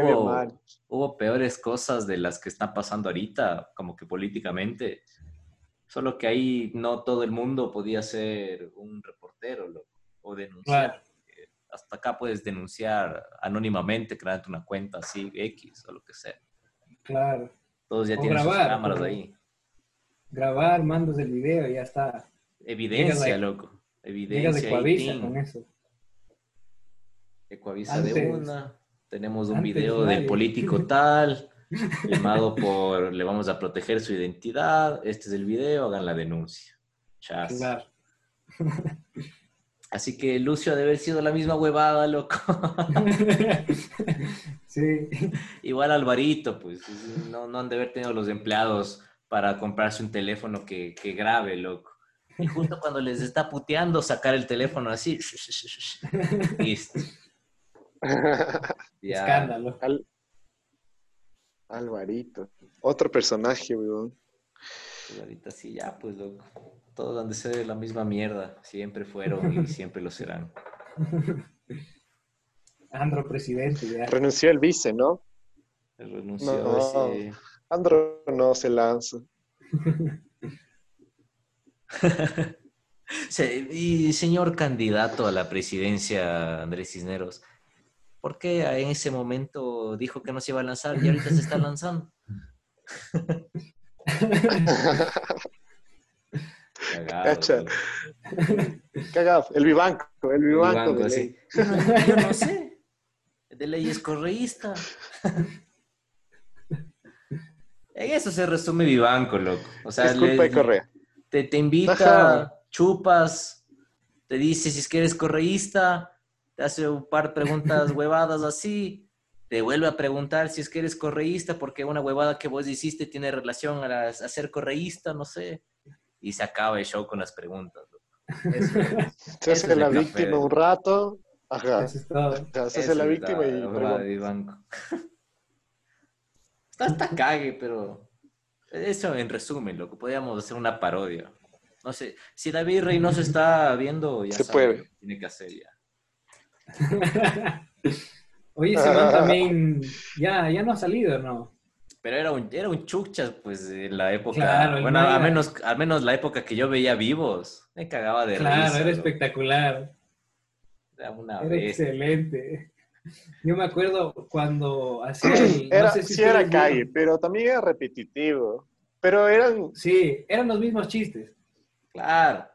hubo, peores cosas de las que están pasando ahorita, como que políticamente. Solo que ahí no todo el mundo podía ser un reportero loco, o denunciar. Claro. Eh, Hasta acá puedes denunciar anónimamente, creando una cuenta así, X o lo que sea. Claro. Todos ya O tienen sus cámaras ahí. Grabar, mandas el video y ya está. Evidencia, Llegas de- loco. Llegas Evidencia. de Coavisa tin. con eso. Ecuavisa de una. Tenemos un video del nadie. político tal, llamado por le vamos a proteger su identidad. Este es el video, hagan la denuncia. Chas. Claro. Así que Lucio ha de haber sido la misma huevada, loco. sí. Igual Alvarito, pues no, no han de haber tenido los empleados para comprarse un teléfono que, que grabe, loco. Y justo cuando les está puteando, sacar el teléfono así. Listo. Escándalo. Al- Alvarito. Otro personaje, weón. Pues ahorita sí, ya, pues loco. Todos han de ser la misma mierda. Siempre fueron y siempre lo serán. Andro presidente, ya. Renunció el vice, ¿no? Renunció No. ese- Andro no se lanza. Y señor candidato a la presidencia, Andrés Cisneros, ¿por qué en ese momento dijo que no se iba a lanzar y ahorita se está lanzando? Cagado. Cagado. El vivanco, el vivanco. De ley. Yo no, yo no sé. De ley es correísta. En eso se resume Vivanco, loco. O sea, es culpa le- de Correa. te, te invita, Ajá. chupas, te dice si es que eres correísta, te hace un par de preguntas huevadas así, te vuelve a preguntar si es que eres correísta porque una huevada que vos hiciste tiene relación a, las- a ser correísta, no sé. Y se acaba el show con las preguntas. Eso es. Se hace la café. víctima un rato. Ajá. Eso es todo. O sea, se hace la víctima y de Vivanco. Está hasta cague, pero eso en resumen, loco, podríamos hacer una parodia. No sé, si David Reynoso está viendo, ya Se sabe puede. lo que tiene que hacer ya. Oye, ese man también ya, ya no ha salido, ¿no? Pero era un, era un chuchas, pues, en la época. Claro, bueno, al era- menos, al menos la época que yo veía vivos. Me cagaba de Claro, risa. era loco. espectacular. Era una Era excelente. Yo me acuerdo cuando hacía el... no Era, sé si sí era calle, vieron. pero también era repetitivo. Pero eran, Sí, eran los mismos chistes. Claro.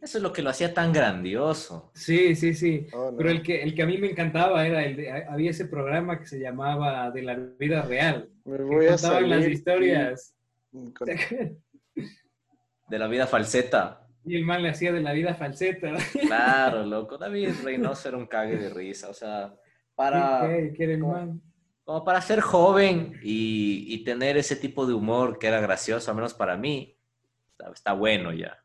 Eso es lo que lo hacía tan grandioso. Sí, sí, sí. Oh, no. Pero el que, el que a mí me encantaba era el de, había ese programa que se llamaba De la vida real. me Que voy a contaban las historias. y- con- De la vida falseta. Y el man le hacía de la vida falseta. Claro, loco. David Reynoso era un cague de risa. O sea, para. Como para ser joven y, y tener ese tipo de humor que era gracioso, al menos para mí, está, está bueno ya.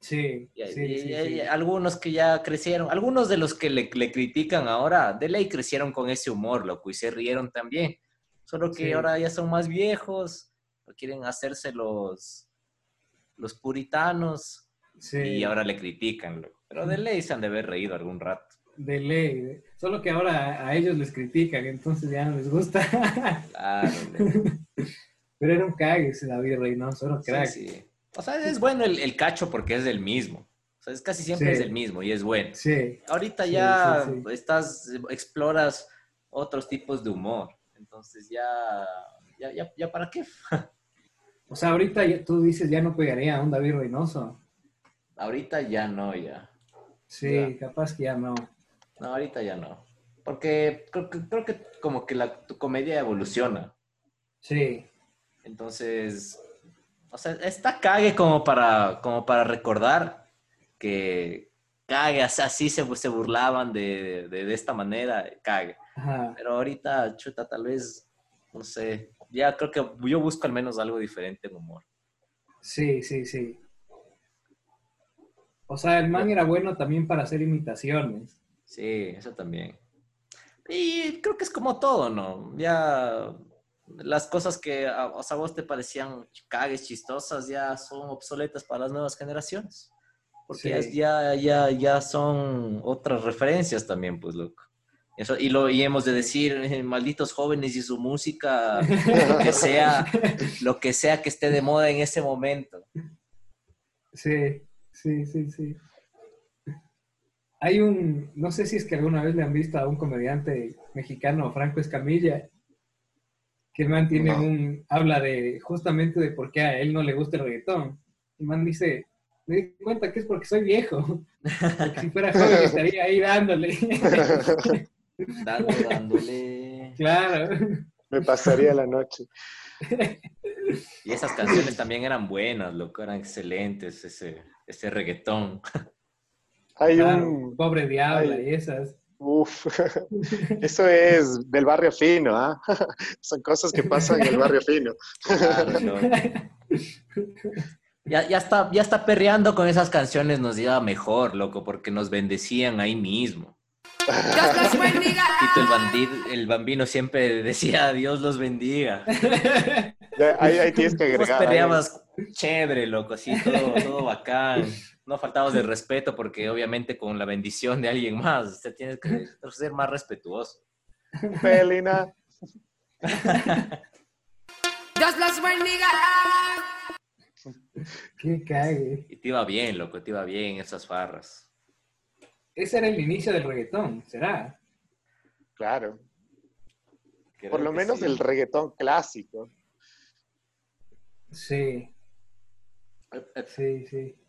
Sí, Y sí, y sí, hay sí. algunos que ya crecieron, algunos de los que le, le critican ahora, de ley crecieron con ese humor, loco, y se rieron también. Solo que ahora ya son más viejos, quieren hacerse los, los puritanos, Sí, y ahora le critican, loco. Pero de ley se han de haber reído algún rato. de ley. Solo que ahora a ellos les critican, entonces ya no les gusta. Claro. Pero era un cague ese David Reynoso, era un crack. sí. O sea, es bueno el, el cacho porque es del mismo. O sea, es casi siempre Sí. es del mismo y es bueno. Sí, Ahorita Sí, ya sí, estás, exploras otros tipos de humor. Entonces ya, ya, ya, ya para qué. o sea, ahorita ya- tú dices ya no pegaría a un David Reynoso. Ahorita ya no, ya. Sí, capaz que ya no. No, ahorita ya no. Porque creo que, creo que como que la, tu comedia evoluciona. Sí, Entonces, o sea, está cague como para, como para recordar que cague, así- así se, se burlaban de, de, de esta manera, cague. ajá. Pero ahorita, chuta, tal vez, no sé, ya creo que yo busco al menos algo diferente en humor. Sí, sí, sí. O sea, el man era bueno también para hacer imitaciones. Sí, eso también. Y creo que es como todo, ¿no? Ya las cosas que a, a vos te parecían cagues chistosas ya son obsoletas para las nuevas generaciones. Porque Sí. ya, ya, ya son otras referencias también, pues, loco. Eso, y, lo, y hemos de decir, eh, malditos jóvenes y su música, lo que sea, lo que sea que esté de moda en ese momento. Sí, sí, sí, sí. Hay un, no sé si es que alguna vez le han visto a un comediante mexicano, Franco Escamilla, que el man tiene No. un, habla de justamente de por qué a él no le gusta el reggaetón. El man dice, me di cuenta que es porque soy viejo. Porque si fuera joven estaría ahí dándole. Dando, dándole. claro. Me pasaría la noche. Y esas canciones también eran buenas, loco, eran excelentes, ese, ese reggaetón. Hay claro. un... Pobre diabla Ay. y esas. Uf, eso es del barrio fino, ¿ah? Son cosas que pasan en el barrio fino. Claro. Ya, ya, está, ya está perreando con esas canciones, nos iba mejor, loco, porque nos bendecían ahí mismo. Tito el, bandir- el bambino siempre decía, Dios los bendiga. Ya, ahí, ahí tienes que Vos agregar. ahí. perreabas chévere, loco, así, todo, todo bacán. No faltabas de respeto porque obviamente con la bendición de alguien más, usted tiene que ser más respetuoso. Felina. Dios los bendiga. Qué cague. Y te iba bien, loco, te iba bien esas farras. Ese era el inicio del reggaetón, ¿será? Claro. Creo Por lo menos sí. el reggaetón clásico. Sí, Eh, eh, sí, sí.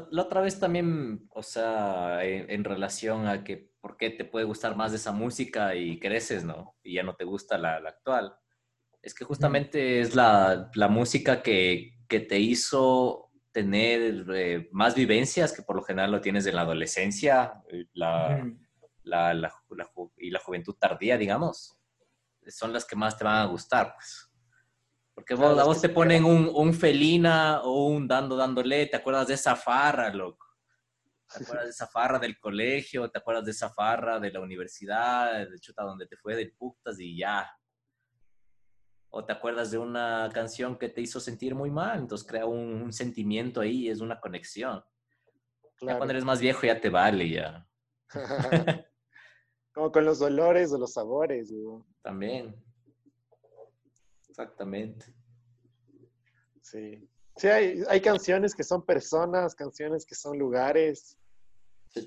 La, la otra vez también, o sea, en, en relación a que por qué te puede gustar más de esa música y creces, ¿no? Y ya no te gusta la, la actual. Es que justamente es la, la música que, que te hizo tener eh, más vivencias, que por lo general lo tienes en la adolescencia eh, la, la- y la juventud tardía, digamos. Son las que más te van a gustar, pues. Porque vos, Claro, a vos te ponen un, un felina o un dando, dándole, ¿te acuerdas de esa farra, loco? ¿Te acuerdas de esa farra del colegio? ¿Te acuerdas de esa farra de la universidad? De chuta donde te fue de putas y ya. O te acuerdas de una canción que te hizo sentir muy mal, entonces crea un, un sentimiento ahí, es una conexión. Ya Claro. cuando eres más viejo ya te vale, ya. Como con los dolores o los sabores. También. Exactamente. Sí. Sí, hay, hay canciones que son personas, canciones que son lugares. Ya,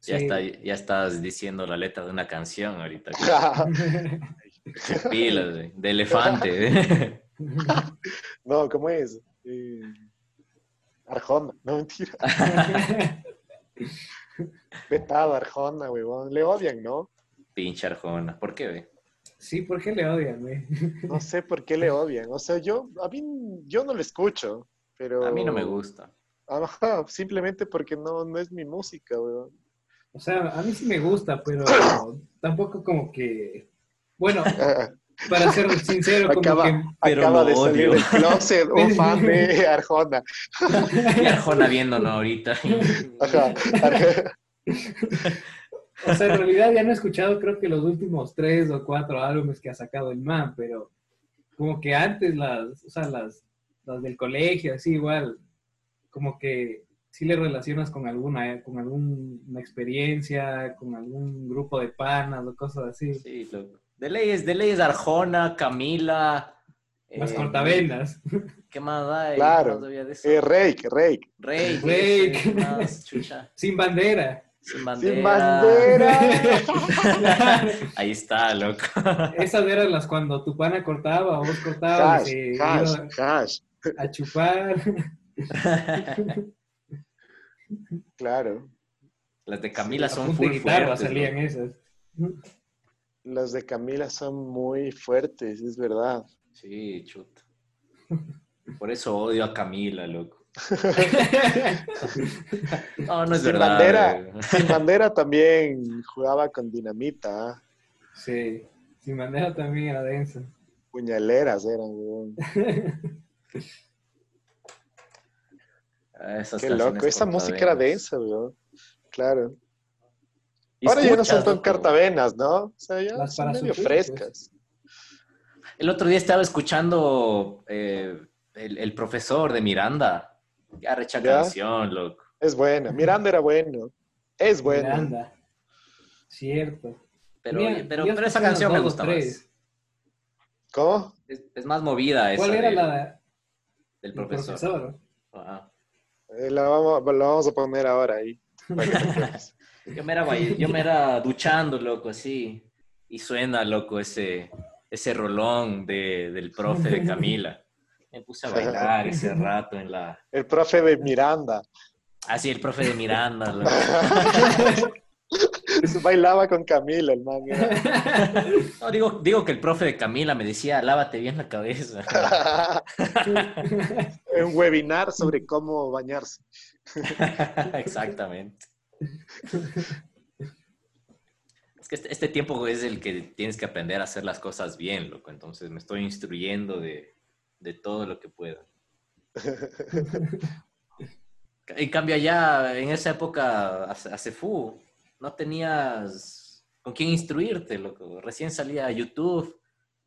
Sí. está, ya estás diciendo la letra de una canción ahorita. Qué pilas, de elefante. no, ¿cómo es? Eh, Arjona, no mentira. Vetado, Arjona, huevón. Le odian, ¿no? Pinche Arjona. ¿Por qué, güey? Sí, ¿por qué le odian, güey? No sé por qué le odian. O sea, yo, a mí, yo no lo escucho, pero... A mí no me gusta. Ajá, simplemente porque no, no es mi música, weón. O sea, a mí sí me gusta, pero tampoco como que... Bueno, para ser sincero, como Acaba, que Pero acaba de salir odio. del closet un fan de Arjona. Y Arjona viéndonos ahorita. Ajá. O sea, en realidad ya no he escuchado creo que los últimos tres o cuatro álbumes que ha sacado el man, pero como que antes las, o sea, las, las del colegio, así igual, como que sí le relacionas con alguna, con alguna experiencia, con algún grupo de panas o cosas así. Sí, loco. De leyes, de leyes Arjona, Camila. Las eh, cortavenas. ¿Qué más hay? Claro. Eh, Rake, Rake. Rey. Rey. ¿qué más? Chucha. Sin bandera. Sin bandera. Sin bandera. Ahí está, loco. Esas eran las cuando tu pana cortaba o vos cortabas hash. a chupar. Claro. Las de Camila son full fuertes, salían esas. Las de Camila son muy fuertes, es verdad. Sí, chuta. Por eso odio a Camila, loco. No, no es Sin verdad. bandera. Sin bandera también jugaba con dinamita. ¿ah? Sí, sin bandera también era denso. Puñaleras eran, weón. Ah, esas Qué loco. Esa música era densa, weón. Claro. Ahora ya no son tan cartavenas, ¿no? O sea, ya Las son para medio sufrir, frescas. El otro día estaba escuchando eh, el, el profesor de Miranda. Ya recha ¿Ya? canción, loco. Es buena. Miranda era bueno. Es bueno. Miranda. Cierto. Pero, Mira, pero, esa canción me gusta más. ¿Cómo? Es, es más movida esa ¿Cuál era la del profesor. profesor? Ajá. Eh, la, vamos, la vamos a poner ahora ahí. acuerdes. Yo me era, yo me era duchando, loco, así. Y suena, loco, ese, ese rolón de, del profe de Camila. Me puse a bailar ese rato en la... El profe de Miranda. Así, el profe de Miranda, loco. Bailaba con Camila, el man. No, digo, digo que el profe de Camila me decía, lávate bien la cabeza. Un webinar sobre cómo bañarse. Exactamente. Es que este, este tiempo es el que tienes que aprender a hacer las cosas bien, loco. Entonces me estoy instruyendo de, de todo lo que pueda. En cambio, allá en esa época, hace, hace fu, no tenías con quién instruirte, loco. Recién salía a YouTube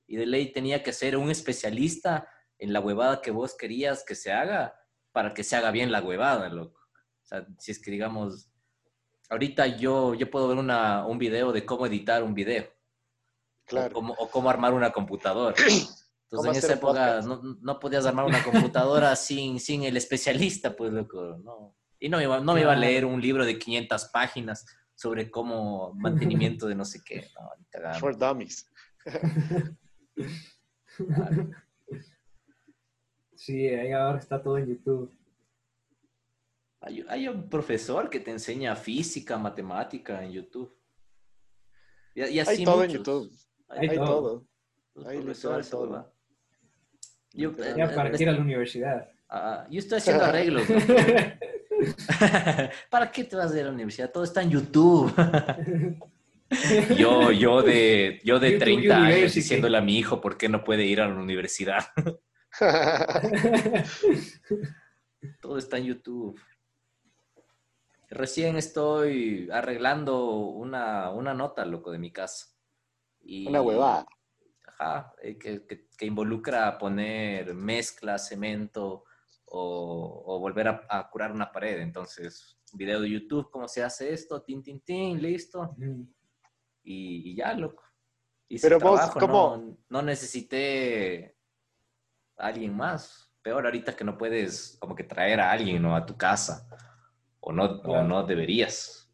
y de ley tenía que ser un especialista en la huevada que vos querías que se haga para que se haga bien la huevada, loco. O sea, si es que digamos, ahorita yo, yo puedo ver una, un video de cómo editar un video o, Claro. cómo, o cómo armar una computadora. Entonces Cómo en esa época no, no podías armar una computadora sin, sin el especialista, pues loco, no. Y no me, iba, no me iba a leer un libro de 500 páginas sobre cómo mantenimiento de no sé qué. No. For dummies. Claro. Sí, ahí ahora está todo en YouTube. Hay, hay un profesor que te enseña física, matemática en YouTube. Y, y así Hay todo en. YouTube. Hay Hay todo. todo. Los Hay todo. Yo. Ya eh, para eh, ir a la universidad. ah, yo estoy haciendo arreglos. ¿no? ¿Para qué te vas a ir a la universidad? Todo está en YouTube. yo, yo de, yo de YouTube 30 años University. diciéndole a mi hijo por qué no puede ir a la universidad. Todo está en YouTube. Recién estoy arreglando una, una nota, loco, de mi casa. Y, Una huevada. Ajá, eh, que, que- que involucra poner mezcla, cemento o, o volver a, a curar una pared. Entonces, video de YouTube, cómo se hace esto, tin, tin, tin, listo. Y, y ya, loco. Hice Pero vos, trabajo, ¿cómo? No, no necesité a alguien más. Peor ahorita que no puedes como que traer a alguien, ¿no? A tu casa. O no, o no deberías.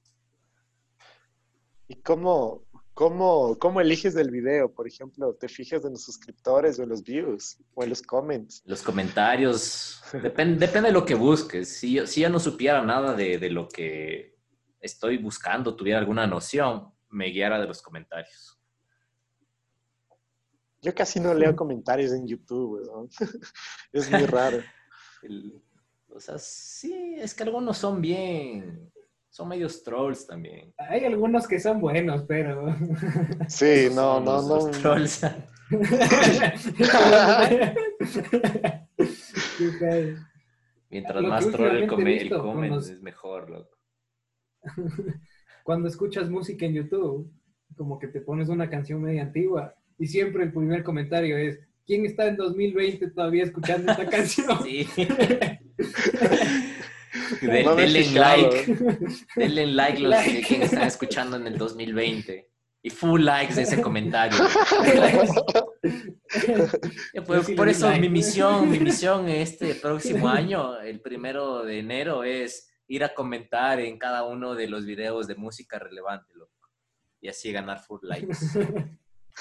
¿Y cómo, cómo, cómo eliges el video? Por ejemplo, ¿te fijas en los suscriptores o en los views o en los comments? Los comentarios, depen- depende de lo que busques. Si yo, si yo no supiera nada de, de lo que estoy buscando, tuviera alguna noción, me guiara de los comentarios. Yo casi no leo comentarios en YouTube, weón. Es muy raro. El- o sea, sí, es que algunos son bien, son medios trolls también. Hay algunos que son buenos, pero Sí, no, son no, no. los trolls. Mientras Lo más troll el, come- el come, los- es mejor, loco. Cuando escuchas música en YouTube, como que te pones una canción media antigua y siempre el primer comentario es, ¿quién está en 2020 todavía escuchando esta canción? Sí. De- No denle like, denle like los Like. que están escuchando en el 2020. Y full likes de ese comentario. Pues, sí por di eso like. mi misión, mi misión este próximo año, el primero de enero, es ir a comentar en cada uno de los videos de música relevante, loco. Y así ganar full likes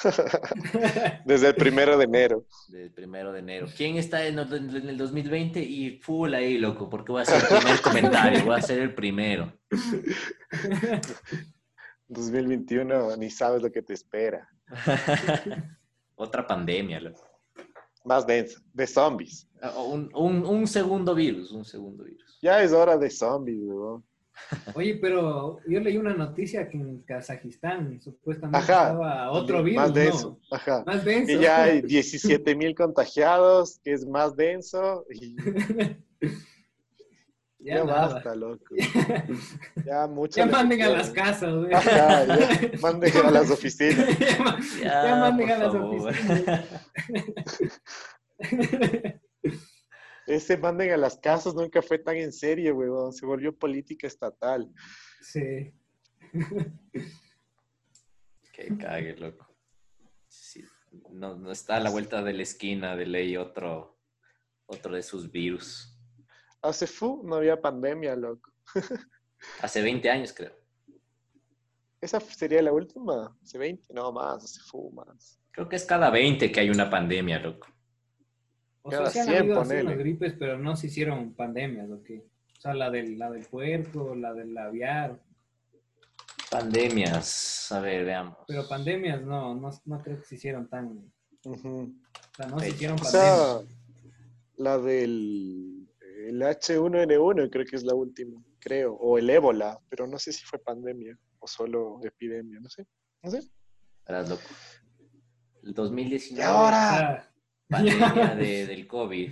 Desde el primero de enero. del primero de enero. ¿Quién está en el, en el 2020? Y full ahí, loco, porque voy a hacer el primer comentario, voy a ser el primero. 2021, ni sabes lo que te espera. Otra pandemia, loco. Más denso, de zombies. Ah, Un, un- un segundo virus, un segundo virus. Ya es hora de zombies, weón. Oye, pero yo leí una noticia que en Kazajistán supuestamente Ajá. estaba otro virus, Más ¿no? denso. Ajá. Más denso. Y ya hay 17 mil contagiados, que es más denso. Y ya basta, loco. Ya mucho. Ya manden a las casas, güey. Ajá, ya manden a las oficinas. ya, Ya, ya manden a las favor. oficinas. Ese manden a las casas nunca fue tan en serio, weón. Se volvió política estatal. sí. Que cague, loco. Sí, No, no está a la vuelta de la esquina de ley otro, otro de sus virus. Hace fu, no había pandemia, loco. Hace 20 años, creo. Esa sería la última. Hace 20, no más, hace fu más. Creo que es cada 20 que hay una pandemia, loco. O sea, sí han 100, habido así unas gripes, pero no se hicieron pandemias, ¿o qué? O sea, la del, la del puerco, la del aviar. Pandemias. A ver, veamos. Pero pandemias no, no, no creo que se hicieron tan... O sea, no se hicieron O pandemias. sea, la del el H1N1 creo que es la última, creo. O el ébola, pero no sé si fue pandemia o solo epidemia, no sé. No sé. Verás, loco. El 2019. Y ahora, Ah, pandemia de- del COVID.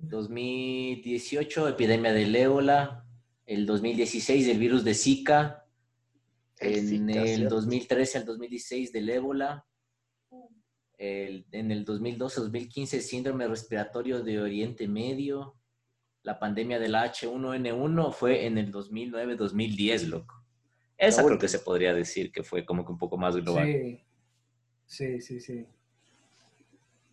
2018, epidemia del ébola. El 2016, el virus de Zika. En el ¿cierto? 2013 al 2016, del ébola. El- en el 2012-2015, síndrome respiratorio de Oriente Medio. La pandemia de la H1N1 fue en el 2009-2010, loco. Esa creo que se podría decir que fue como que un poco más global. sí. Sí, sí, sí.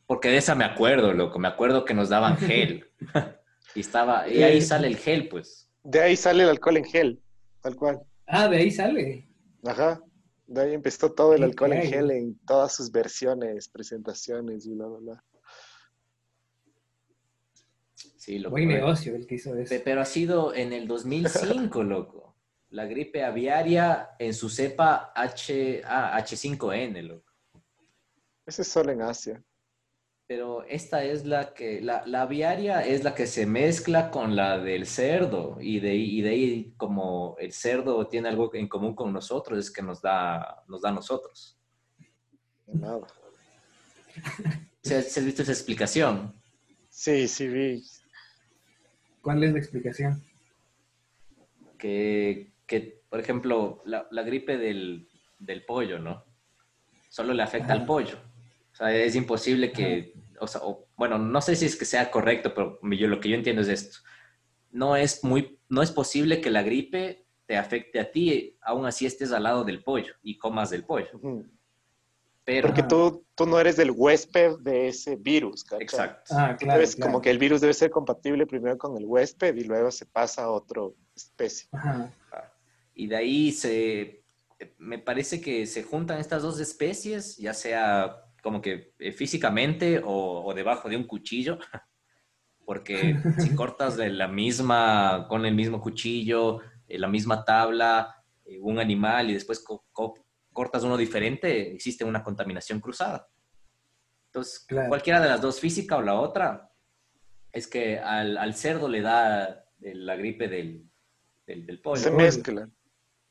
Porque de esa me acuerdo, loco. Me acuerdo que nos daban gel. y estaba, y ahí sale el gel, pues. de ahí sale el alcohol en gel, tal cual. Ah, de ahí sale. Ajá. De ahí empezó todo el alcohol en gel en todas sus versiones, presentaciones y bla, bla, bla. Sí, loco. Buen eh. negocio el que hizo eso. Pe- Pero ha sido en el 2005, loco. La gripe aviaria en su cepa H, ah, H5N, loco. Ese es solo en Asia. Pero esta es la que, la, la aviaria es la que se mezcla con la del cerdo. Y de, ahí- y de ahí, como el cerdo tiene algo en común con nosotros, es que nos da, nos da a nosotros. Nada. ¿Se, se has visto esa explicación? Sí, sí vi. ¿Cuál es la explicación? que, que, por ejemplo, la, la gripe del, del pollo, ¿no? Solo le afecta al pollo. O sea, es imposible que, o sea, o- bueno, no sé si es que sea correcto, pero yo, lo que yo entiendo es esto. No es muy, no es posible que la gripe te afecte a ti, aún así estés al lado del pollo y comas del pollo. Pero, Porque tú, tú no eres el huésped de ese virus, ¿cachai? exacto. Ah, claro. debes- claro. Como que el virus debe ser compatible primero con el huésped y luego se pasa a otra especie. Ajá. Y de ahí se, me parece que se juntan estas dos especies, ya sea como que eh, físicamente o, o debajo de un cuchillo, porque si cortas de la misma, con el mismo cuchillo, eh, la misma tabla, eh, un animal y después co- co- cortas uno diferente, existe una contaminación cruzada. Entonces, Claro. cualquiera de las dos, física o la otra, es que al, al cerdo le da la gripe del, del, del pollo. Se mezclan.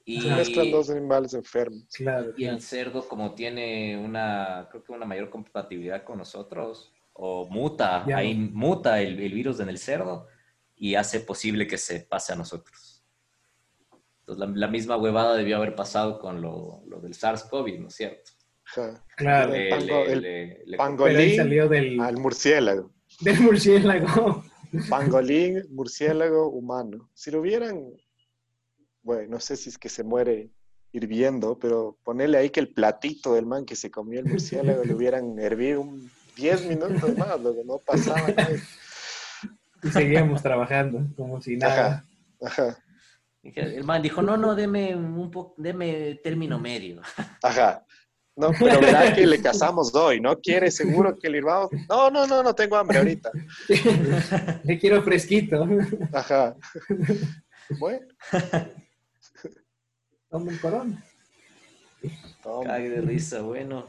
Y, Se mezclan dos animales enfermos. Claro. y el cerdo, como tiene una, creo que una mayor compatibilidad con nosotros, o muta, Ya. ahí muta el, el virus en el cerdo y hace posible que se pase a nosotros. Entonces, la, la misma huevada debió haber pasado con lo, lo del SARS-CoV, ¿no es cierto? Claro. El Le- pango- le- el le- le- ahí Pangolín salió del, al murciélago. del murciélago. Pangolín, murciélago, humano. Si lo hubieran, bueno, no sé si es que se muere hirviendo, pero ponerle ahí que el platito del man que se comió el murciélago le hubieran hervido un 10 minutos más, luego no pasaba nada. Y seguíamos trabajando como si nada. Ajá, ajá, Dije- El man dijo, no, no, deme un poco, deme término medio. ajá. No, pero verá que le casamos hoy, ¿no? ¿Quiere seguro que le hirvamos? No, no, no, no tengo hambre ahorita. Le quiero fresquito. Ajá. Bueno, Toma un corona. Cague de risa, bueno.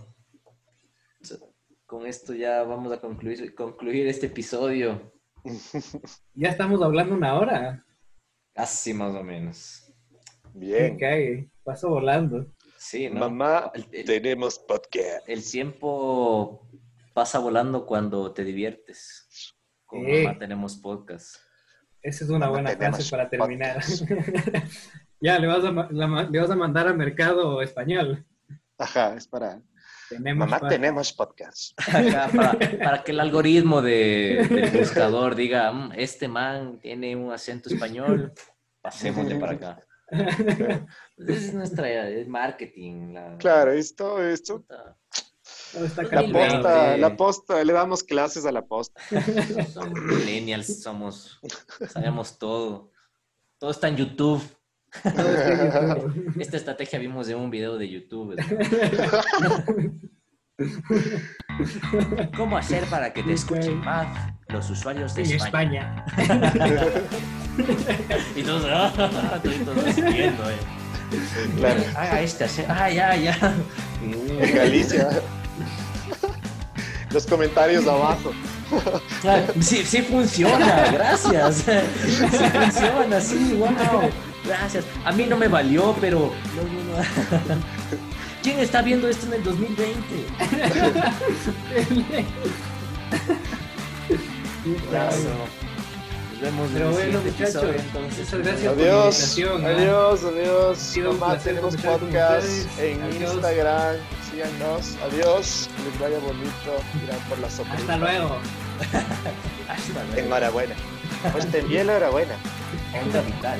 Con esto ya vamos a concluir, concluir este episodio. Ya estamos hablando una hora. Casi más o menos. Bien. cague. Paso volando. Sí, ¿no? Mamá, El- el- tenemos podcast. El tiempo pasa volando cuando te diviertes. Con mamá tenemos podcast. Esa es una No buena frase para terminar. ya, le vas, a, la le vas a mandar al mercado español. Ajá, es para... Tenemos Mamá, tenemos podcast. Ajá, para, para que el algoritmo de, del buscador diga, "Mm, este man tiene un acento español, pasémosle para acá. Es nuestra es marketing. La, Claro, esto, esto. está La posta, la posta, le damos clases a la posta. Somos millennials, somos, sabemos todo. Todo está en YouTube. Esta estrategia vimos en un video de YouTube. ¿Cómo hacer para que te escuchen más los usuarios de En España? España. Y todos, ah, todos siguiendo, eh. Claro, Haga esta, ah, ya, ya. en Galicia. Los comentarios abajo. Ah, Sí, sí funciona, gracias. Sí funciona, sí, wow. Gracias. A mí no me valió, pero. no, no, no. ¿Quién está viendo esto en el 2020? Abrazo. Nos vemos en Pero el bueno, muchachos, entonces. muchas gracias. por la Adiós, invitación, ¿no? adiós, adiós. tenemos conversar con podcast en Adiós. Instagram. Síganos. Adiós. Que les vaya bonito. Irán por la sopa. Hasta luego. Hasta luego. Enhorabuena. Pues te envié la enhorabuena. Onda vital.